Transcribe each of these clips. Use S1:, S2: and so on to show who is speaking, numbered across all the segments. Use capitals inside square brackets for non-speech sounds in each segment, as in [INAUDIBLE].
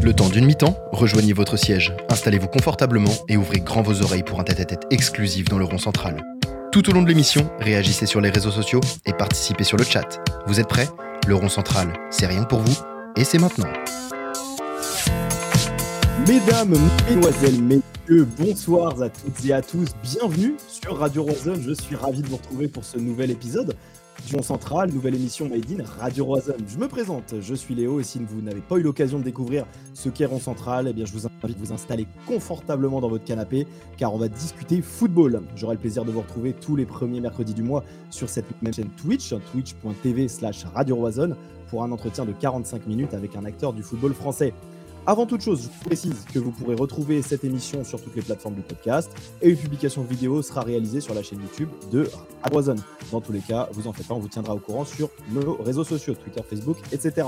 S1: Le temps d'une mi-temps, rejoignez votre siège, installez-vous confortablement et ouvrez grand vos oreilles pour un tête-à-tête exclusif dans le rond central. Tout au long de l'émission, réagissez sur les réseaux sociaux et participez sur le chat. Vous êtes prêts? Le rond central, c'est rien que pour vous et c'est maintenant.
S2: Mesdames, mesdemoiselles, messieurs, bonsoir à toutes et à tous. Bienvenue sur Radio Roison. Je suis ravi de vous retrouver pour ce nouvel épisode du Rond Central, nouvelle émission Made in Radio Roison. Je me présente, je suis Léo et si vous n'avez pas eu l'occasion de découvrir ce qu'est Rond Central, eh bien je vous invite à vous installer confortablement dans votre canapé car on va discuter football. J'aurai le plaisir de vous retrouver tous les premiers mercredis du mois sur cette même chaîne Twitch, twitch.tv slash Radio Roison pour un entretien de 45 minutes avec un acteur du football français. Avant toute chose, je précise que vous pourrez retrouver cette émission sur toutes les plateformes de podcast et une publication vidéo sera réalisée sur la chaîne YouTube de Amazon. Dans tous les cas, vous en faites pas, on vous tiendra au courant sur nos réseaux sociaux, Twitter, Facebook, etc.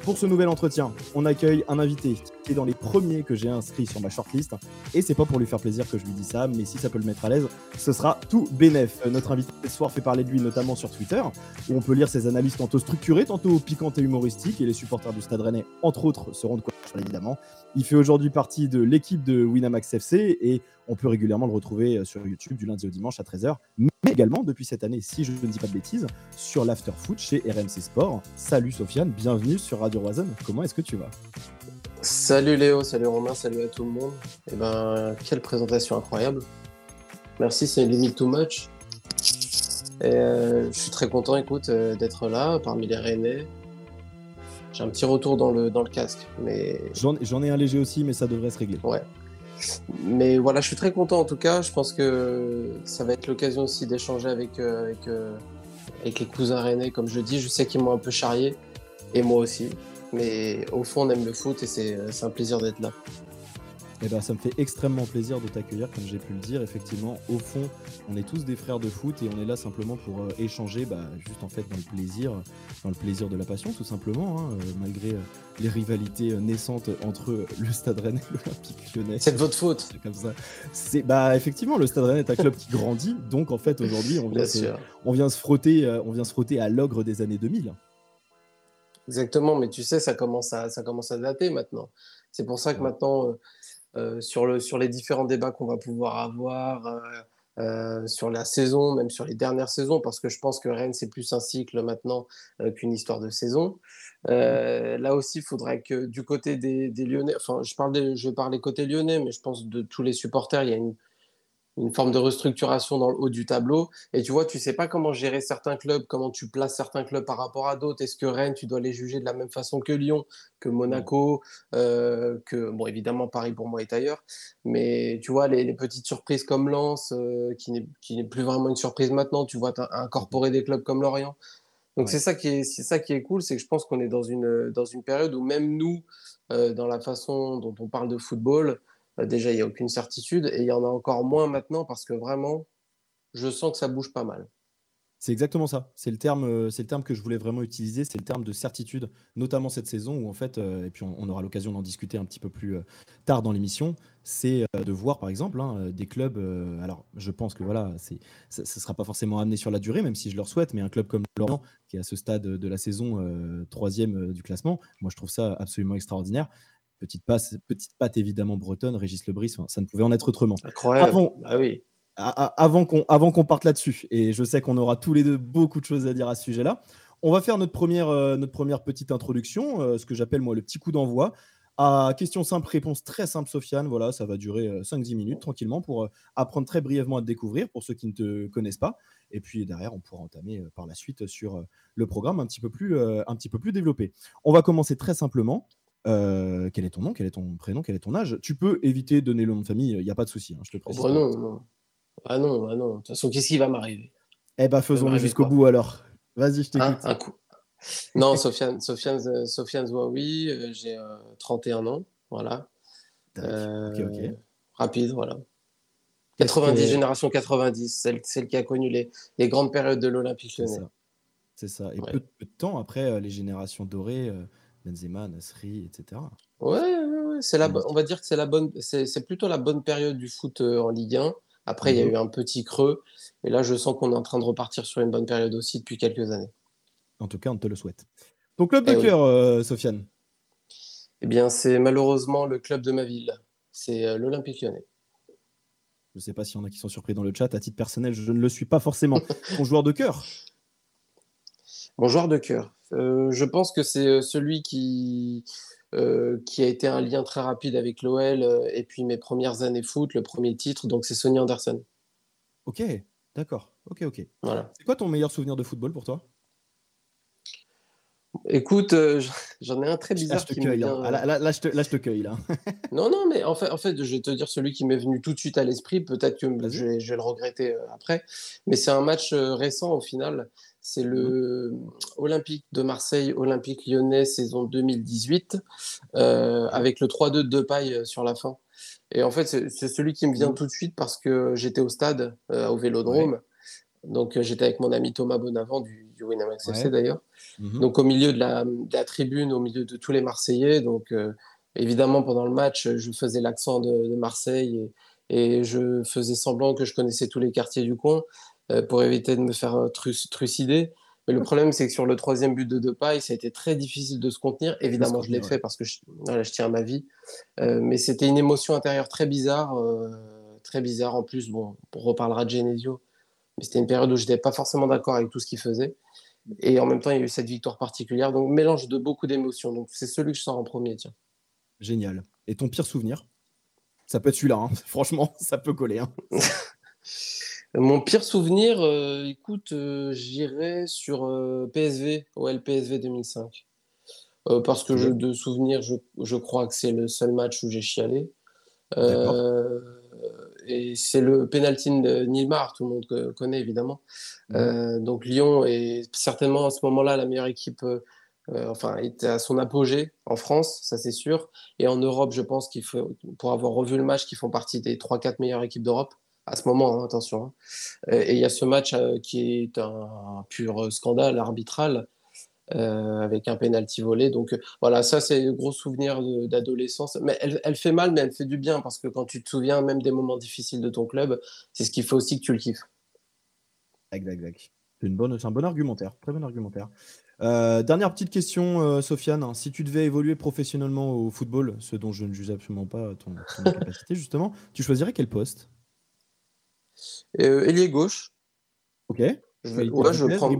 S2: Pour ce nouvel entretien, on accueille un invité qui est dans les premiers que j'ai inscrits sur ma shortlist. Et c'est pas pour lui faire plaisir que je lui dis ça, mais si ça peut le mettre à l'aise, ce sera tout bénef. Notre invité ce soir fait parler de lui notamment sur Twitter, où on peut lire ses analyses tantôt structurées, tantôt piquantes et humoristiques. Et les supporters du Stade Rennais, entre autres, seront de quoi évidemment. Il fait aujourd'hui partie de l'équipe de Winamax FC et on peut régulièrement le retrouver sur YouTube du lundi au dimanche à 13h, mais également depuis cette année, si je ne dis pas de bêtises, sur l'Afterfoot chez RMC Sport. Salut Sofiane, bienvenue sur Radio Roison. Comment est-ce que tu vas?
S3: Salut Léo, salut Romain, salut à tout le monde. Et eh ben, quelle présentation incroyable. Merci, c'est limite too much. Et euh, je suis très content, écoute, euh, d'être là parmi les Rennais. J'ai un petit retour dans le, dans le casque, mais
S2: j'en ai un léger aussi, mais ça devrait se régler.
S3: Ouais. Mais voilà, je suis très content en tout cas. Je pense que ça va être l'occasion aussi d'échanger avec, euh, avec, avec, les cousins rennais, comme je dis. Je sais qu'ils m'ont un peu charrié, et moi aussi. Mais au fond, on aime le foot et c'est un plaisir d'être là.
S2: Eh ben, ça me fait extrêmement plaisir de t'accueillir, comme j'ai pu le dire. Effectivement, au fond, on est tous des frères de foot et on est là simplement pour euh, échanger, bah, juste en fait dans le plaisir, dans le plaisir de la passion, tout simplement, hein, euh, malgré euh, les rivalités naissantes entre le Stade Rennais et l'Olympique Lyonnais.
S3: C'est de votre faute.
S2: C'est comme ça. C'est bah effectivement, le Stade Rennais est un club qui grandit, donc en fait aujourd'hui, on vient, se, on vient se frotter, on vient se frotter à l'ogre des années 2000.
S3: Exactement, mais tu sais, ça commence à, ça commence à dater maintenant. C'est pour ça que maintenant, euh, sur, le, sur les différents débats qu'on va pouvoir avoir euh, euh, sur la saison, même sur les dernières saisons, parce que je pense que Rennes, c'est plus un cycle maintenant qu'une histoire de saison. là aussi, il faudrait que du côté des, des Lyonnais, enfin, je, parle je vais parler côté lyonnais, mais je pense de tous les supporters, il y a une, une forme de restructuration dans le haut du tableau. Et tu vois, tu sais pas comment gérer certains clubs, comment tu places certains clubs par rapport à d'autres. Est-ce que Rennes, tu dois les juger de la même façon que Lyon, que Monaco, euh, que, bon, évidemment, Paris pour moi est ailleurs. Mais tu vois, les, petites surprises comme Lens, euh, qui n'est plus vraiment une surprise maintenant, tu vois, incorporer des clubs comme Lorient. Donc c'est ça qui est c'est ça qui est cool, c'est que je pense qu'on est dans une dans une période où même nous, euh, dans la façon dont on parle de football, déjà, il n'y a aucune certitude et il y en a encore moins maintenant parce que vraiment, je sens que ça bouge pas mal.
S2: C'est exactement ça. C'est le terme, euh, le terme que je voulais vraiment utiliser. C'est le terme de certitude, notamment cette saison où en fait, euh, et puis on, aura l'occasion d'en discuter un petit peu plus tard dans l'émission. C'est de voir par exemple hein, des clubs. alors, je pense que voilà, c'est, ça ne sera pas forcément amené sur la durée, même si je leur souhaite. Mais un club comme Lorient, qui est à ce stade de la saison troisième du classement, moi je trouve ça absolument extraordinaire. Petite, passe, petite patte évidemment bretonne, Régis Lebris, ça ne pouvait en être autrement.
S3: Incroyable. Avant, ah oui.
S2: avant qu'on avant qu'on parte là-dessus, et je sais qu'on aura tous les deux beaucoup de choses à dire à ce sujet-là, on va faire notre première, euh, notre première petite introduction, euh, ce que j'appelle moi le petit coup d'envoi. À question simple, réponse très simple, Sofiane. Voilà, ça va durer 5-10 euh, minutes tranquillement pour apprendre très brièvement à te découvrir pour ceux qui ne te connaissent pas. Et puis derrière, on pourra entamer par la suite sur le programme un petit peu plus, un petit peu plus développé. On va commencer très simplement. Euh, quel est ton nom, quel est ton prénom, quel est ton âge? Tu peux éviter de donner le nom de famille, il n'y a pas de souci, hein, je te
S3: oh, précise. Bah non, non. Ah non, ah non. De toute façon, qu'est-ce qui va m'arriver?
S2: Eh ben, faisons-le jusqu'au bout alors. Vas-y, je t'écoute.
S3: un coup. Non, Sofiane, Sofiane, euh, Sofiane Zouaoui, euh, j'ai 31 ans, voilà. ok, ok. Rapide, voilà. 90, génération 90, celle, celle, qui a connu les, les grandes périodes de l'Olympique Lyonnais.
S2: C'est ça. Et peu, de temps après, les générations dorées, Benzema, Nasri, etc.
S3: Ouais, ouais, c'est la, on va dire que c'est la bonne, c'est plutôt la bonne période du foot euh, en Ligue 1. Après, il y a mhm. eu un petit creux, et là, je sens qu'on est en train de repartir sur une bonne période aussi depuis quelques années.
S2: En tout cas, on te le souhaite. Ton club de eh cœur, euh, Sofiane
S3: Eh bien, c'est malheureusement le club de ma ville. C'est l'Olympique lyonnais.
S2: Je ne sais pas s'il y en a qui sont surpris dans le chat. À titre personnel, je ne le suis pas forcément. [LAUGHS] Ton joueur de cœur?
S3: Mon joueur de cœur. je pense que c'est celui qui, qui a été un lien très rapide avec l'OL et puis mes premières années foot, le premier titre. Donc, c'est Sonny Anderson.
S2: Ok, d'accord. Ok, ok.
S3: Voilà.
S2: C'est quoi ton meilleur souvenir de football pour toi?
S3: Écoute, euh, [LAUGHS] j'en ai un très bizarre. Là,
S2: je te cueille. Là, je te, cueille. Là.
S3: non, non, mais en fait, en fait, je vais te dire celui qui m'est venu tout de suite à l'esprit. Peut-être que je vais, le regretter euh, après. Mais c'est un match euh, récent au final. C'est le mmh. Olympique de Marseille, Olympique lyonnais, saison 2018, avec le 3-2 de paille sur la fin. Et en fait, c'est celui qui me vient mmh. tout de suite parce que j'étais au stade, au Vélodrome. Donc, j'étais avec mon ami Thomas Bonavent du, du Winamax FC d'ailleurs. Mhm. Donc au milieu de la, tribune, au milieu de tous les Marseillais. Donc euh, évidemment pendant le match, je faisais l'accent de, Marseille et, je faisais semblant que je connaissais tous les quartiers du coin euh, pour éviter de me faire euh, trucider. Mais le problème, c'est que sur le troisième but de Depay, ça a été très difficile de se contenir. Évidemment, je l'ai fait parce que je, je, tiens à ma vie. mais c'était une émotion intérieure très bizarre. très bizarre en plus. Bon, on reparlera de Genesio. Mais c'était une période où je n'étais pas forcément d'accord avec tout ce qu'il faisait. Et en même temps, il y a eu cette victoire particulière. Donc, mélange de beaucoup d'émotions. Donc, c'est celui que je sors en premier, tiens.
S2: Génial. Et ton pire souvenir? Ça peut être celui-là. Hein. [LAUGHS] Franchement, ça peut coller. Hein. [LAUGHS]
S3: Mon pire souvenir, euh, écoute, euh, j'irai sur euh, PSV, OL PSV 2005. parce que de souvenir, je, je, crois que c'est le seul match où j'ai chialé. Et c'est le penalty de Nilmar, tout le monde connaît évidemment. Mmh. Euh, donc Lyon est certainement à ce moment-là la meilleure équipe, euh, enfin était à son apogée en France, ça c'est sûr. Et en Europe, je pense qu'il faut, pour avoir revu le match, qu'ils font partie des 3-4 meilleures équipes d'Europe à ce moment, hein, attention. Hein. Et il y a ce match euh, qui est un, pur scandale arbitral. Avec un penalty volé. Donc voilà, ça c'est un gros souvenir d'adolescence. Mais elle, elle, fait mal, mais elle fait du bien parce que quand tu te souviens même des moments difficiles de ton club, c'est ce qui fait aussi que tu le kiffes.
S2: Exact, C'est une bonne, un bon argumentaire, très bon argumentaire. Euh, dernière petite question, euh, Sofiane. Si tu devais évoluer professionnellement au football, ce dont je ne juge absolument pas ton, [LAUGHS] capacité justement, tu choisirais quel poste?
S3: Euh, Ailier gauche.
S2: Ok.
S3: Je vais, je prends...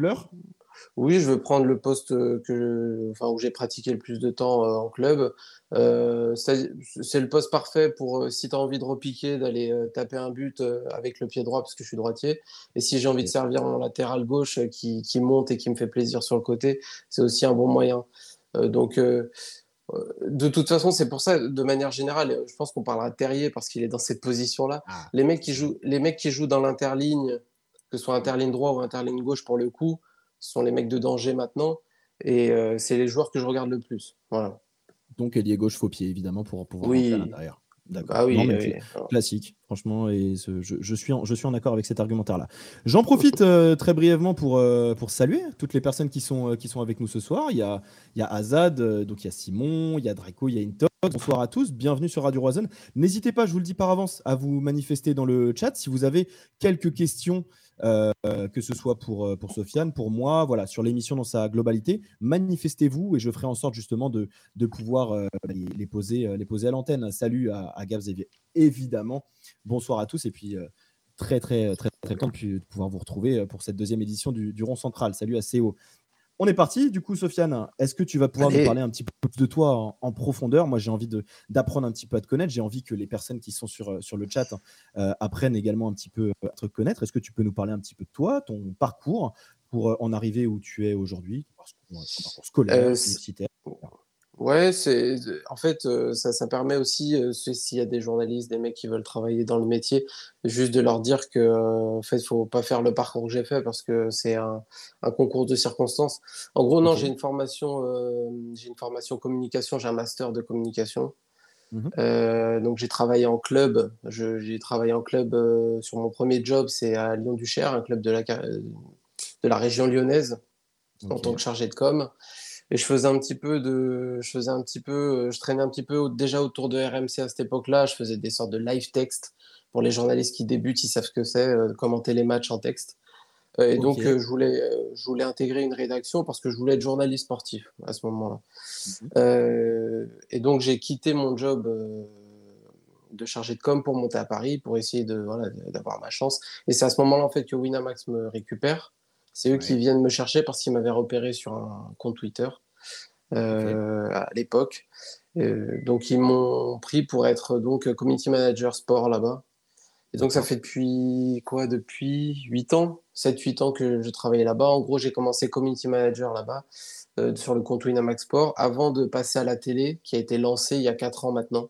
S3: Oui, je veux prendre le poste euh, que, enfin, où j'ai pratiqué le plus de temps euh, en club. Euh, c'est le poste parfait pour, si tu as envie de repiquer, d'aller taper un but avec le pied droit, parce que je suis droitier. Et si j'ai envie de servir en latéral gauche qui, qui, monte et qui me fait plaisir sur le côté, c'est aussi un bon moyen. donc, de toute façon, c'est pour ça, de manière générale, je pense qu'on parlera de Terrier parce qu'il est dans cette position-là. Ah. Les, mecs qui jouent, les mecs qui jouent dans l'interligne, que ce soit interligne droit ou interligne gauche pour le coup, ce sont les mecs de danger maintenant. Et euh, c'est les joueurs que je regarde le plus. Voilà.
S2: Donc, ailier gauche, faux pied, évidemment, pour pouvoir
S3: oui.
S2: à l'intérieur.
S3: D'accord. Ah oui,
S2: classique, franchement, et je, suis en, je suis en accord avec cet argumentaire-là. J'en profite euh, très brièvement pour, euh, pour saluer toutes les personnes qui sont, qui sont avec nous ce soir. Il y a, il y a Azad, donc il y a Simon, il y a Draco, il y a Intox. Bonsoir à tous, bienvenue sur Radio Roison. N'hésitez pas, je vous le dis par avance, à vous manifester dans le chat si vous avez quelques questions euh, que ce soit pour, euh, pour Sofiane, pour moi, voilà, sur l'émission dans sa globalité. Manifestez-vous et je ferai en sorte justement de, de pouvoir euh, les, poser, les poser à l'antenne. Salut à, à évidemment. Bonsoir à tous et puis très, très, très, très content de pouvoir vous retrouver pour cette deuxième édition du, du Rond Central. Salut à CO. On est parti. Du coup, Sofiane, est-ce que tu vas pouvoir nous parler un petit peu plus de toi en, profondeur? Moi, j'ai envie d'apprendre un petit peu à te connaître. J'ai envie que les personnes qui sont sur, euh, sur le chat euh, apprennent également un petit peu à te connaître. Est-ce que tu peux nous parler un petit peu de toi, ton parcours pour euh, en arriver où tu es aujourd'hui, ton parcours scolaire, universitaire
S3: Ouais, c'est en fait euh, ça, ça, permet aussi euh, s'il y a des journalistes, des mecs qui veulent travailler dans le métier, juste de leur dire que euh, en fait faut pas faire le parcours que j'ai fait parce que c'est un, un, concours de circonstances. En gros, non, j'ai une formation, j'ai une formation communication, j'ai un master de communication. Mmh donc j'ai travaillé en club, j'ai travaillé en club sur mon premier job, c'est à Lyon-Duchère, un club de la de la région lyonnaise, en tant que chargé de com et je faisais un petit peu de je faisais un petit peu euh, je traînais un petit peu déjà autour de RMC à cette époque-là je faisais des sortes de live text pour les journalistes qui débutent ils savent ce que c'est euh, commenter les matchs en texte euh, et donc je voulais je voulais intégrer une rédaction parce que je voulais être journaliste sportif à ce moment-là mhm. et donc, j'ai quitté mon job de chargé de com pour monter à Paris, pour essayer de, voilà, d'avoir ma chance. Et c'est à ce moment-là, en fait, que Winamax me récupère. C'est eux qui viennent me chercher parce qu'ils m'avaient repéré sur un compte Twitter à l'époque. donc, ils m'ont pris pour être donc community manager sport là-bas. Et donc, ça fait depuis quoi Depuis 8 ans 7-8 ans que je travaillais là-bas. En gros, j'ai commencé community manager là-bas euh, sur le compte Winamax Sport avant de passer à la télé qui a été lancée il y a 4 ans maintenant.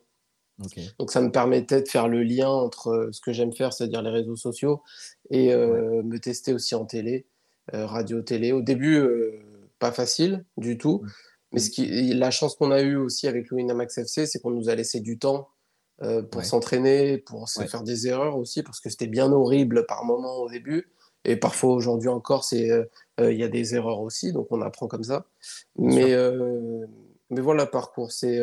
S3: Donc, ça me permettait de faire le lien entre euh, ce que j'aime faire, c'est-à-dire les réseaux sociaux, et euh, me tester aussi en télé, radio, télé. Au début, pas facile du tout. Mais ce qui, la chance qu'on a eue aussi avec le Winamax FC, c'est qu'on nous a laissé du temps euh, pour s'entraîner, pour se faire des erreurs aussi, parce que c'était bien horrible par moment au début. Et parfois aujourd'hui encore, euh, euh, il y a des erreurs aussi, donc on apprend comme ça. mais mais voilà le parcours. C'est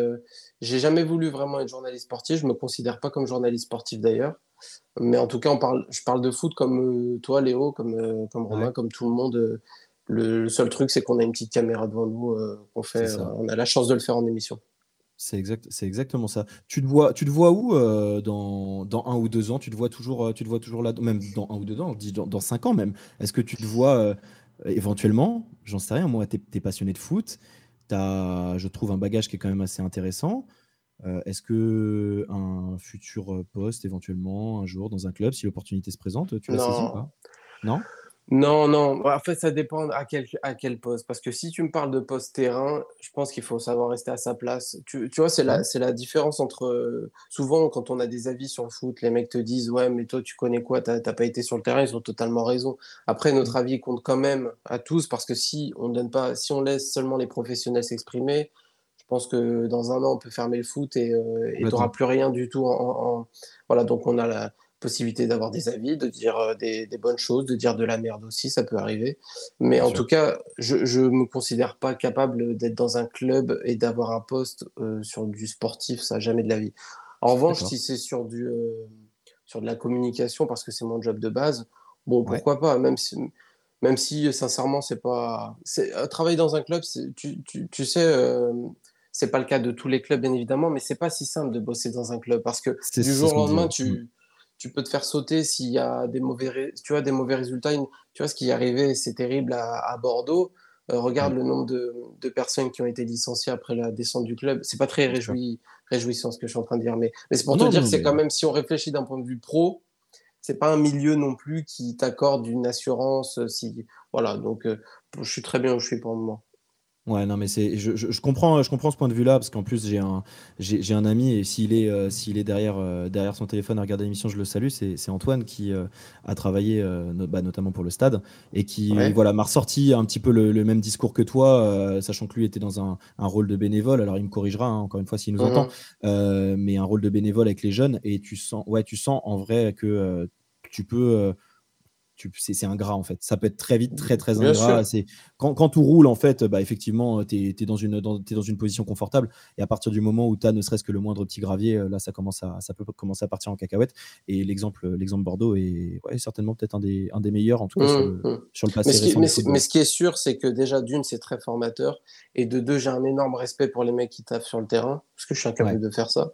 S3: j'ai jamais voulu vraiment être journaliste sportif. Je me considère pas comme journaliste sportif d'ailleurs. Mais en tout cas, on parle, je parle de foot comme toi, Léo, comme comme Romain, comme tout le monde. Le, seul truc, c'est qu'on a une petite caméra devant nous, qu'on fait. on a la chance de le faire en émission.
S2: C'est exact, c'est exactement ça. Tu te vois, tu te vois où euh, dans, dans, un ou deux ans? Tu te vois toujours, euh, tu te vois toujours là, même dans un ou deux ans, je dis dans, cinq ans même. Est-ce que tu te vois euh, éventuellement? J'en sais rien. Moi, tu es, passionné de foot. As, je trouve, un bagage qui est quand même assez intéressant. Est-ce que un futur poste éventuellement un jour dans un club, si l'opportunité se présente, tu la saisis ou pas?
S3: Non? Non, non. En fait, ça dépend à quel, à quel poste. Parce que si tu me parles de poste terrain, je pense qu'il faut savoir rester à sa place. Tu, tu vois, c'est la, c'est la différence entre. souvent, quand on a des avis sur le foot, les mecs te disent Ouais, mais toi, tu connais quoi? T'as pas été sur le terrain. Ils ont totalement raison. Après, notre mmh. avis compte quand même à tous. Parce que si on, donne pas, si on laisse seulement les professionnels s'exprimer, pense que dans un an, on peut fermer le foot et euh, tu n'auras plus rien du tout. En, en, Voilà, donc on a la possibilité d'avoir des avis, de dire euh, des, bonnes choses, de dire de la merde aussi, ça peut arriver. Mais en tout cas, je ne me considère pas capable d'être dans un club et d'avoir un poste euh, sur du sportif, ça jamais de la vie. En revanche, si c'est sur, du, euh, sur de la communication, parce que c'est mon job de base, bon, pourquoi pas, même si, même si sincèrement, c'est pas. Travailler dans un club, tu, tu, tu, sais. C'est pas le cas de tous les clubs, bien évidemment, mais c'est pas si simple de bosser dans un club parce que du jour au lendemain, tu, mm tu peux te faire sauter s'il y a des mauvais, tu vois, des mauvais résultats. Tu vois ce qui est arrivé, c'est terrible à, Bordeaux. Euh, regarde le nombre de, personnes qui ont été licenciées après la descente du club. C'est pas très réjouissant ce que je suis en train de dire, mais, c'est pour te dire que c'est quand même, si on réfléchit d'un point de vue pro, c'est pas un milieu non plus qui t'accorde une assurance. Euh, si, voilà, donc euh, je suis très bien où je suis pour le moment.
S2: Ouais, non, mais c'est, je, je, comprends, je comprends ce point de vue-là, parce qu'en plus, j'ai un, j'ai, un ami, et s'il est, euh, s'il est derrière, euh, derrière son téléphone à regarder l'émission, je le salue, c'est, c'est Antoine qui euh, a travaillé bah, notamment pour le stade, et qui voilà, m'a ressorti un petit peu le, même discours que toi, sachant que lui était dans un, un, rôle de bénévole, alors il me corrigera, hein, encore une fois, s'il nous mmh entend, mais un rôle de bénévole avec les jeunes, et tu sens, ouais, tu sens en vrai que tu peux c'est ingrat en fait. Ça peut être très vite très très ingrat. Quand, quand, tout roule en fait, bah, effectivement, tu es, dans une, dans, es dans une position confortable. Et à partir du moment où tu as ne serait-ce que le moindre petit gravier, euh, là ça, commence à, ça peut commencer à partir en cacahuète. Et l'exemple l'exemple Bordeaux est certainement peut-être un des, un des meilleurs en tout cas sur, le, mmh, mmh. passé.
S3: Mais ce, qui, mais, ce qui est sûr, c'est que déjà d'une, c'est très formateur. Et de deux, j'ai un énorme respect pour les mecs qui taffent sur le terrain, parce que je suis incapable de faire ça.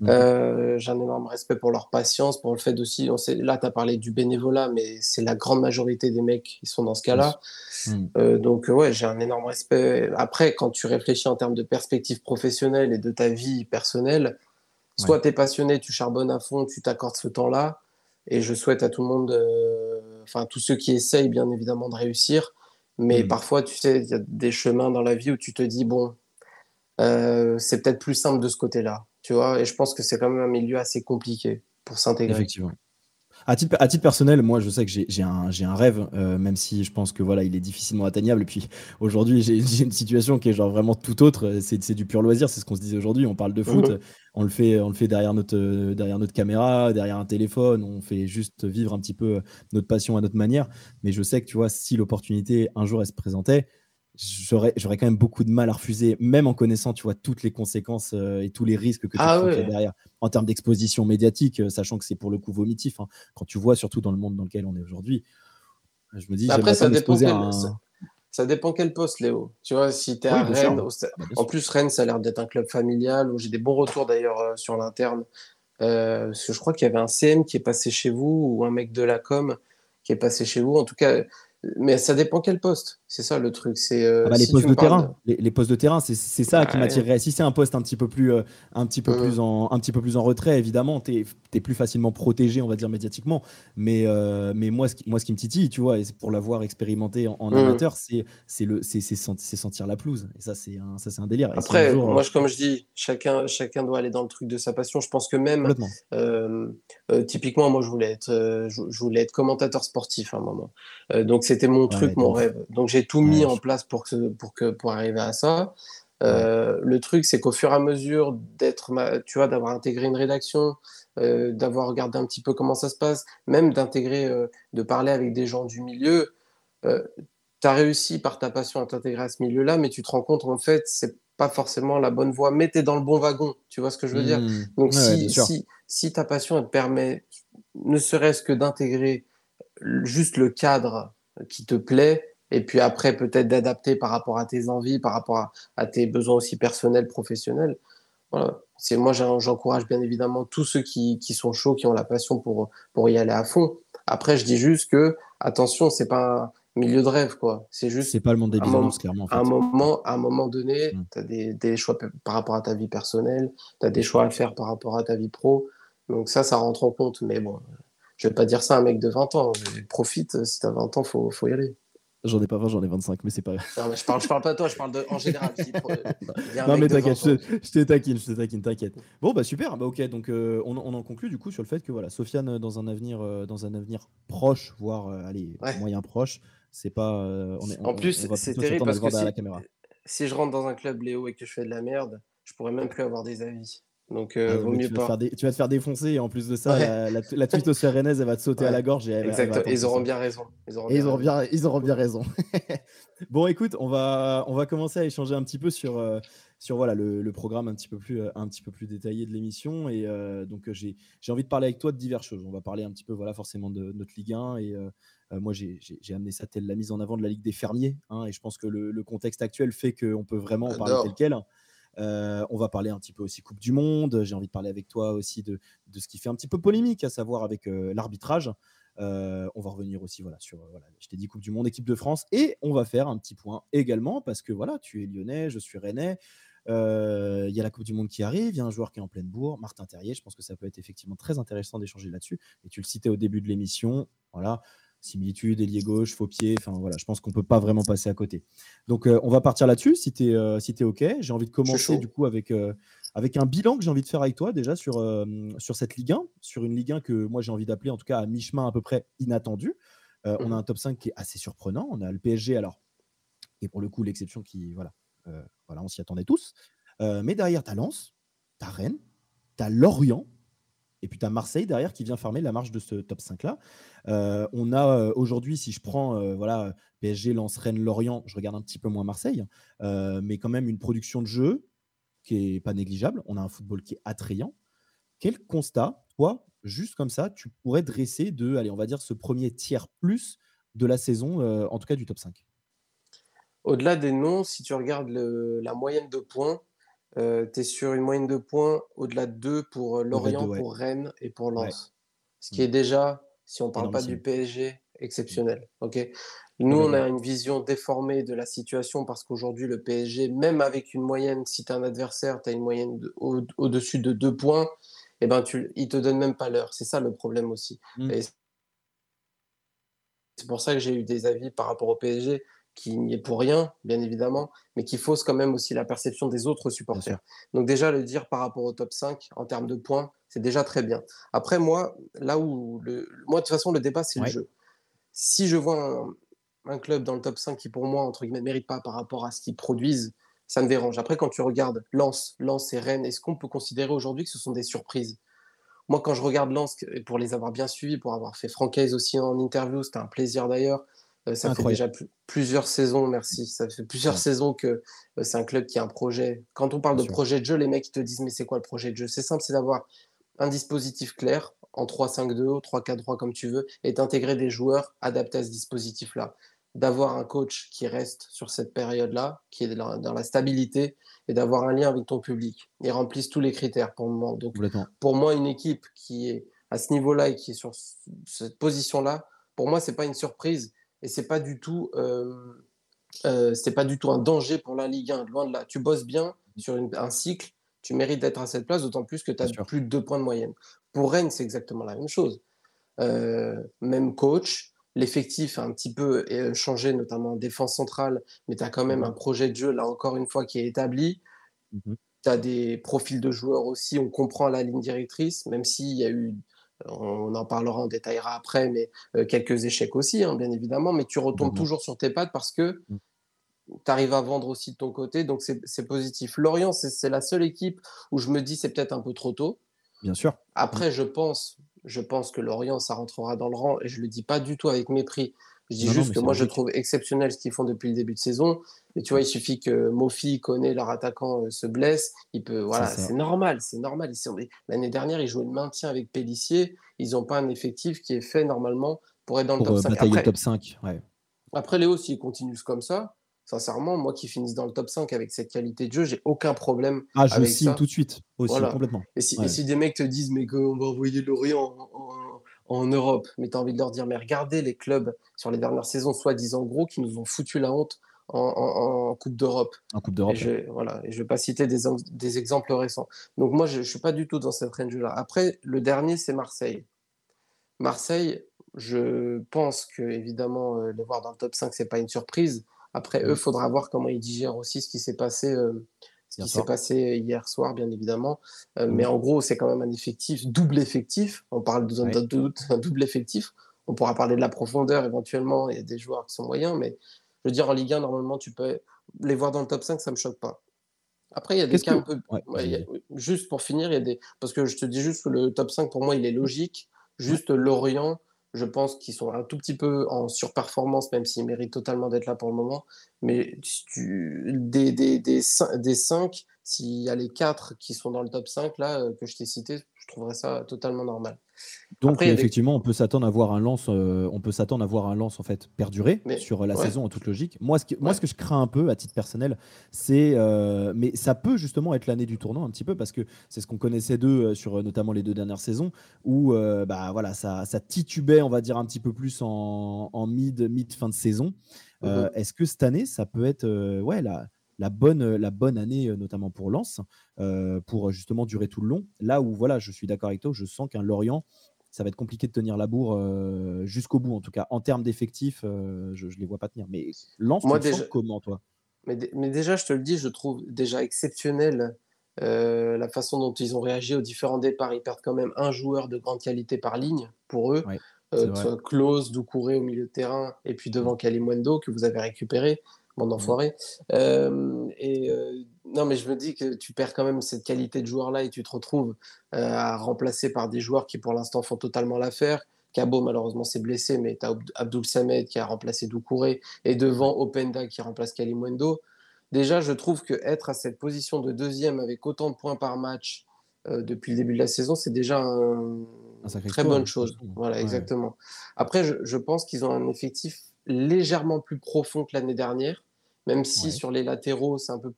S3: Mhm. Euh, j'ai un énorme respect pour leur patience, pour le fait aussi. On sait, là, tu as parlé du bénévolat, mais c'est la grande majorité des mecs qui sont dans ce cas-là. Mhm. Euh, donc, ouais, j'ai un énorme respect. Après, quand tu réfléchis en termes de perspective professionnelle et de ta vie personnelle, soit tu es passionné, tu charbonnes à fond, tu t'accordes ce temps-là. Et je souhaite à tout le monde, euh, enfin, tous ceux qui essayent, bien évidemment, de réussir. Mais mhm. parfois, tu sais, il y a des chemins dans la vie où tu te dis, bon, c'est peut-être plus simple de ce côté-là tu vois, et je pense que c'est quand même un milieu assez compliqué pour s'intégrer.
S2: Effectivement. À titre, à titre, personnel, moi, je sais que j'ai un, un, rêve, euh, même si je pense que voilà, il est difficilement atteignable. Et puis aujourd'hui, j'ai une situation qui est genre vraiment tout autre. C'est du pur loisir, c'est ce qu'on se disait aujourd'hui. On parle de foot, mhm. on le fait, on le fait derrière notre, derrière notre caméra, derrière un téléphone. On fait juste vivre un petit peu notre passion à notre manière. Mais je sais que tu vois, si l'opportunité un jour elle se présentait, j'aurais, j'aurais quand même beaucoup de mal à refuser, même en connaissant, tu vois, toutes les conséquences euh, et tous les risques que tu ah derrière, en termes d'exposition médiatique, euh, sachant que c'est pour le coup vomitif. Hein. Quand tu vois, surtout dans le monde dans lequel on est aujourd'hui, je me dis,
S3: après, ça dépend. ça dépend quel poste, Léo. Tu vois, si tu es à Rennes, ah, bah, en plus, Rennes, ça a l'air d'être un club familial où j'ai des bons retours d'ailleurs euh, sur l'interne. Euh, parce que je crois qu'il y avait un CM qui est passé chez vous ou un mec de la com qui est passé chez vous. En tout cas, mais ça dépend quel poste. C'est ça le truc. C'est euh,
S2: ah bah, les, postes de terrain. Les, postes de terrain, c'est ça qui m'attirerait. Si c'est un poste un petit peu plus, euh, un petit peu plus en, un petit peu plus en retrait, évidemment, tu es, plus facilement protégé, on va dire médiatiquement. Mais, euh, mais moi, ce qui, moi, ce qui me titille, tu vois, et pour l'avoir expérimenté en, amateur, c'est le, c'est sentir la pelouse. Et ça, c'est un, ça, c'est un délire.
S3: Après, moi, comme je dis, chacun, chacun doit aller dans le truc de sa passion. Je pense que même, typiquement, moi, je voulais être, je, voulais être commentateur sportif à un moment. donc, c'était mon truc, mon rêve. Donc, j'ai tout mis en place pour, que, pour, que, pour arriver à ça. Euh, le truc, c'est qu'au fur et à mesure d'être, tu vois, d'avoir intégré une rédaction, euh, d'avoir regardé un petit peu comment ça se passe, même d'intégrer, euh, de parler avec des gens du milieu, tu as réussi par ta passion à t'intégrer à ce milieu-là, mais tu te rends compte en fait, c'est pas forcément la bonne voie, mais tu es dans le bon wagon, tu vois ce que je veux dire? Mmh. Donc si, si, si, ta passion te permet, ne serait-ce que d'intégrer juste le cadre qui te plaît, et puis après peut-être d'adapter par rapport à tes envies, par rapport à, tes besoins aussi personnels, professionnels. Voilà. C'est moi j'encourage bien évidemment tous ceux qui, qui, sont chauds, qui ont la passion pour pour y aller à fond. Après je dis juste que attention, c'est pas un milieu de rêve quoi. C'est juste
S2: c'est pas le monde des bisounours clairement. En
S3: fait. Un moment à un moment donné, mm. tu as des, des, choix par rapport à ta vie personnelle, tu as des choix à faire par rapport à ta vie pro. Donc ça ça rentre en compte mais bon, je vais pas dire ça à un mec de 20 ans, profite si tu as 20 ans, faut faut y aller.
S2: J'en ai pas 20, j'en ai 25, mais c'est pas grave.
S3: je, parle, je parle pas de toi, je parle de, en général. [LAUGHS]
S2: non, mais t'inquiète, je, te taquine, je te taquine, t'inquiète. Bon, bah super, bah ok, donc euh, on, on, en conclut du coup sur le fait que voilà, Sofiane, euh, dans un avenir, euh, dans un avenir proche, voire allez, moyen proche, c'est pas. On est,
S3: en plus, c'est terrible parce que si, si je rentre dans un club Léo et que je fais de la merde, je pourrais même plus avoir des avis. Donc, euh, ah, vaut mieux
S2: tu
S3: pas.
S2: Vas tu vas te faire défoncer et en plus de ça, la, la, la elle va te sauter à la gorge. Et
S3: exact, ils auront bien raison.
S2: Ils auront, bien, ils auront bien, ils auront bien raison. [LAUGHS] bon, écoute, on va, on va commencer à échanger un petit peu sur, euh, sur voilà, le, le, programme un petit peu plus, euh, un petit peu plus détaillé de l'émission. Et donc, j'ai envie de parler avec toi de diverses choses. On va parler un petit peu, voilà, forcément de notre Ligue 1. Et moi, j'ai amené ça telle la mise en avant de la Ligue des fermiers. Hein, et je pense que le, le contexte actuel fait qu'on peut vraiment en parler tel quel. Euh, on va parler un petit peu aussi Coupe du Monde. J'ai envie de parler avec toi aussi de, ce qui fait un petit peu polémique, à savoir avec euh, l'arbitrage. Euh, on va revenir aussi voilà, sur, voilà, je t'ai dit Coupe du Monde, équipe de France. Et on va faire un petit point également, parce que voilà, tu es lyonnais, je suis rennais. Il y a la Coupe du Monde qui arrive, il y a un joueur qui est en pleine bourre, Martin Terrier. Je pense que ça peut être effectivement très intéressant d'échanger là-dessus. Et tu le citais au début de l'émission. Voilà, similitude, ailier gauche, faux pied. Enfin voilà, je pense qu'on peut pas vraiment passer à côté. Donc euh, on va partir là-dessus si tu es, euh, si es OK. J'ai envie de commencer du coup avec, euh, avec un bilan que j'ai envie de faire avec toi déjà sur, sur cette Ligue 1, sur une Ligue 1 que moi j'ai envie d'appeler en tout cas à mi-chemin à peu près inattendu. On a mmh. un top 5 qui est assez surprenant. On a le PSG alors, et pour le coup l'exception qui, voilà, voilà on s'y attendait tous. mais derrière, tu as Lens, tu as Rennes, tu as Lorient, et puis tu as Marseille derrière qui vient fermer la marche de ce top 5-là. Euh, on a euh, aujourd'hui, si je prends euh, voilà, PSG, Lens, Rennes, Lorient, je regarde un petit peu moins Marseille, mais quand même une production de jeu qui est pas négligeable. On a un football qui est attrayant. Quel constat, toi, juste comme ça, tu pourrais dresser de, allez, on va dire, ce premier tiers plus de la saison, en tout cas du top 5
S3: Au-delà des noms, si tu regardes la moyenne de points, euh, tu es sur une moyenne de points au-delà de 2 pour euh, Lorient, pour Rennes et pour Lens. Ce qui est déjà, si on ne parle pas du PSG, exceptionnel. ok? Nous, on a une vision déformée de la situation parce qu'aujourd'hui, le PSG, même avec une moyenne, si tu as un adversaire, tu as une moyenne au-dessus de 2 points, eh ben, tu, il ne te donne même pas l'heure. C'est ça le problème aussi. Mmh. c'est pour ça que j'ai eu des avis par rapport au PSG qui n'y est pour rien, bien évidemment, mais qui fausse quand même aussi la perception des autres supporters. Donc déjà, le dire par rapport au top 5 en termes de points, c'est déjà très bien. Après, moi, là où... Le... Moi, de toute façon, le débat, c'est le jeu. Si je vois un, club dans le top 5 qui, pour moi, entre guillemets, ne mérite pas par rapport à ce qu'ils produisent, ça me dérange. Après, quand tu regardes Lens, Lens et Rennes, est-ce qu'on peut considérer aujourd'hui que ce sont des surprises? Moi, quand je regarde Lens, pour les avoir bien suivis, pour avoir fait Francaise aussi en interview, c'était un plaisir d'ailleurs, euh, ça fait déjà plusieurs saisons, merci. Ça fait plusieurs saisons que euh, c'est un club qui a un projet. Quand on parle de projet de jeu, les mecs te disent mais c'est quoi le projet de jeu? C'est simple, c'est d'avoir un dispositif clair en 3-5-2, 3-4-3 comme tu veux, et d'intégrer des joueurs adaptés à ce dispositif-là. d'avoir un coach qui reste sur cette période-là, qui est dans la stabilité, et d'avoir un lien avec ton public. Ils remplissent tous les critères pour le moment. Donc, pour moi, une équipe qui est à ce niveau-là et qui est sur cette position-là, pour moi, c'est pas une surprise et c'est pas du tout, euh, euh, c'est pas du tout un danger pour la Ligue 1. Loin de là, tu bosses bien sur un cycle, tu mérites d'être à cette place, d'autant plus que tu as plus de deux points de moyenne. Pour Rennes, c'est exactement la même chose. Euh, même coach, l'effectif a un petit peu changé, notamment en défense centrale, mais tu as quand même un projet de jeu, là encore une fois, qui est établi. Mmh tu as des profils de joueurs aussi, on comprend la ligne directrice, même s'il y a eu on en parlera, on détaillera après, mais euh, quelques échecs aussi, hein, bien évidemment. Mais tu retombes toujours sur tes pattes parce que mm. tu arrives à vendre aussi de ton côté, donc c'est positif. Lorient, c'est la seule équipe où je me dis c'est peut-être un peu trop tôt.
S2: Bien sûr.
S3: Après, je pense, je pense que Lorient, ça rentrera dans le rang, et je le dis pas du tout avec mépris. Je dis juste que moi, je trouve exceptionnel ce qu'ils font depuis le début de saison. Et tu vois, il suffit que Mofi, connaît leur attaquant, euh, se blesse. Il peut, voilà, c'est normal, c'est normal. L'année dernière, ils jouaient le maintien avec Pellissier. Ils n'ont pas un effectif qui est fait normalement pour être dans le top 5.
S2: Euh, après, top 5 ouais.
S3: après, Léo, s'ils continuent comme ça, sincèrement, moi qui finisse dans le top 5 avec cette qualité de jeu, j'ai aucun problème.
S2: Ah, je signe tout de suite, aussi, complètement.
S3: Et si, et si, des mecs te disent, mais qu'on va envoyer Lorient en, en Europe, mais tu as envie de leur dire, mais regardez les clubs sur les dernières saisons, soi-disant gros, qui nous ont foutu la honte en, Coupe d'Europe.
S2: En Coupe d'Europe.
S3: Et je, voilà, et je vais pas citer des, des exemples récents. Donc moi, je ne suis pas du tout dans cette range-là. Après, le dernier, c'est Marseille. Marseille, je pense que évidemment, euh, les voir dans le top 5, c'est pas une surprise. Après, eux, il faudra voir comment ils digèrent aussi ce qui s'est passé. Euh, ce qui s'est passé hier soir, bien évidemment. Euh, mais en gros, c'est quand même un effectif, double effectif. On parle d'un double effectif. On pourra parler de la profondeur éventuellement. Il y a des joueurs qui sont moyens, mais je veux dire, en Ligue 1, normalement, tu peux les voir dans le top 5, ça ne me choque pas. Après, il y a des cas un peu. juste pour finir, il y a des. Parce que je te dis juste que le top 5, pour moi, il est logique. Juste Lorient, je pense qu'ils sont un tout petit peu en surperformance, même s'ils méritent totalement d'être là pour le moment. Mais des, des, des, des 5, s'il y a les 4 qui sont dans le top 5 là, euh, que je t'ai cité, je trouverais ça totalement normal.
S2: Donc effectivement, on peut s'attendre à voir un lance, euh, on peut s'attendre à voir un lance en fait perdurer sur la saison en toute logique. Moi, ce, moi, ce que je crains un peu à titre personnel, c'est, euh, mais ça peut justement être l'année du tournant un petit peu parce que c'est ce qu'on connaissait d'eux euh, sur notamment les deux dernières saisons où bah voilà, ça, ça, titubait, on va dire un petit peu plus en, en mid, mid fin de saison. Mhm. Est-ce que cette année, ça peut être ouais la la bonne, la bonne année, notamment pour Lens, pour justement durer tout le long. Là où, voilà, je suis d'accord avec toi, je sens qu'un Lorient, ça va être compliqué de tenir la bourre jusqu'au bout. En tout cas, en termes d'effectifs, je ne les vois pas tenir. Mais Lens, Moi, déjà... comment, toi?
S3: Mais, mais, déjà, je te le dis, je trouve déjà exceptionnel la façon dont ils ont réagi aux différents départs. Ils perdent quand même un joueur de grande qualité par ligne pour eux. Ouais, euh, Klose, Doucouré au milieu de terrain, et puis devant mmh. Kalimundo que vous avez récupéré. Bon, d'enfoiré. Euh, et euh, non, mais je me dis que tu perds quand même cette qualité de joueur-là et tu te retrouves euh, à remplacer par des joueurs qui, pour l'instant, font totalement l'affaire. Cabo, malheureusement, s'est blessé, mais tu as Abdul Samed qui a remplacé Doucouré et devant Openda qui remplace Kalimwendo. Déjà, je trouve que être à cette position de deuxième avec autant de points par match depuis le début de la saison, c'est déjà une très bonne chose. Voilà, exactement. Après, je, je pense qu'ils ont un effectif légèrement plus profond que l'année dernière même si sur les latéraux, c'est un peu,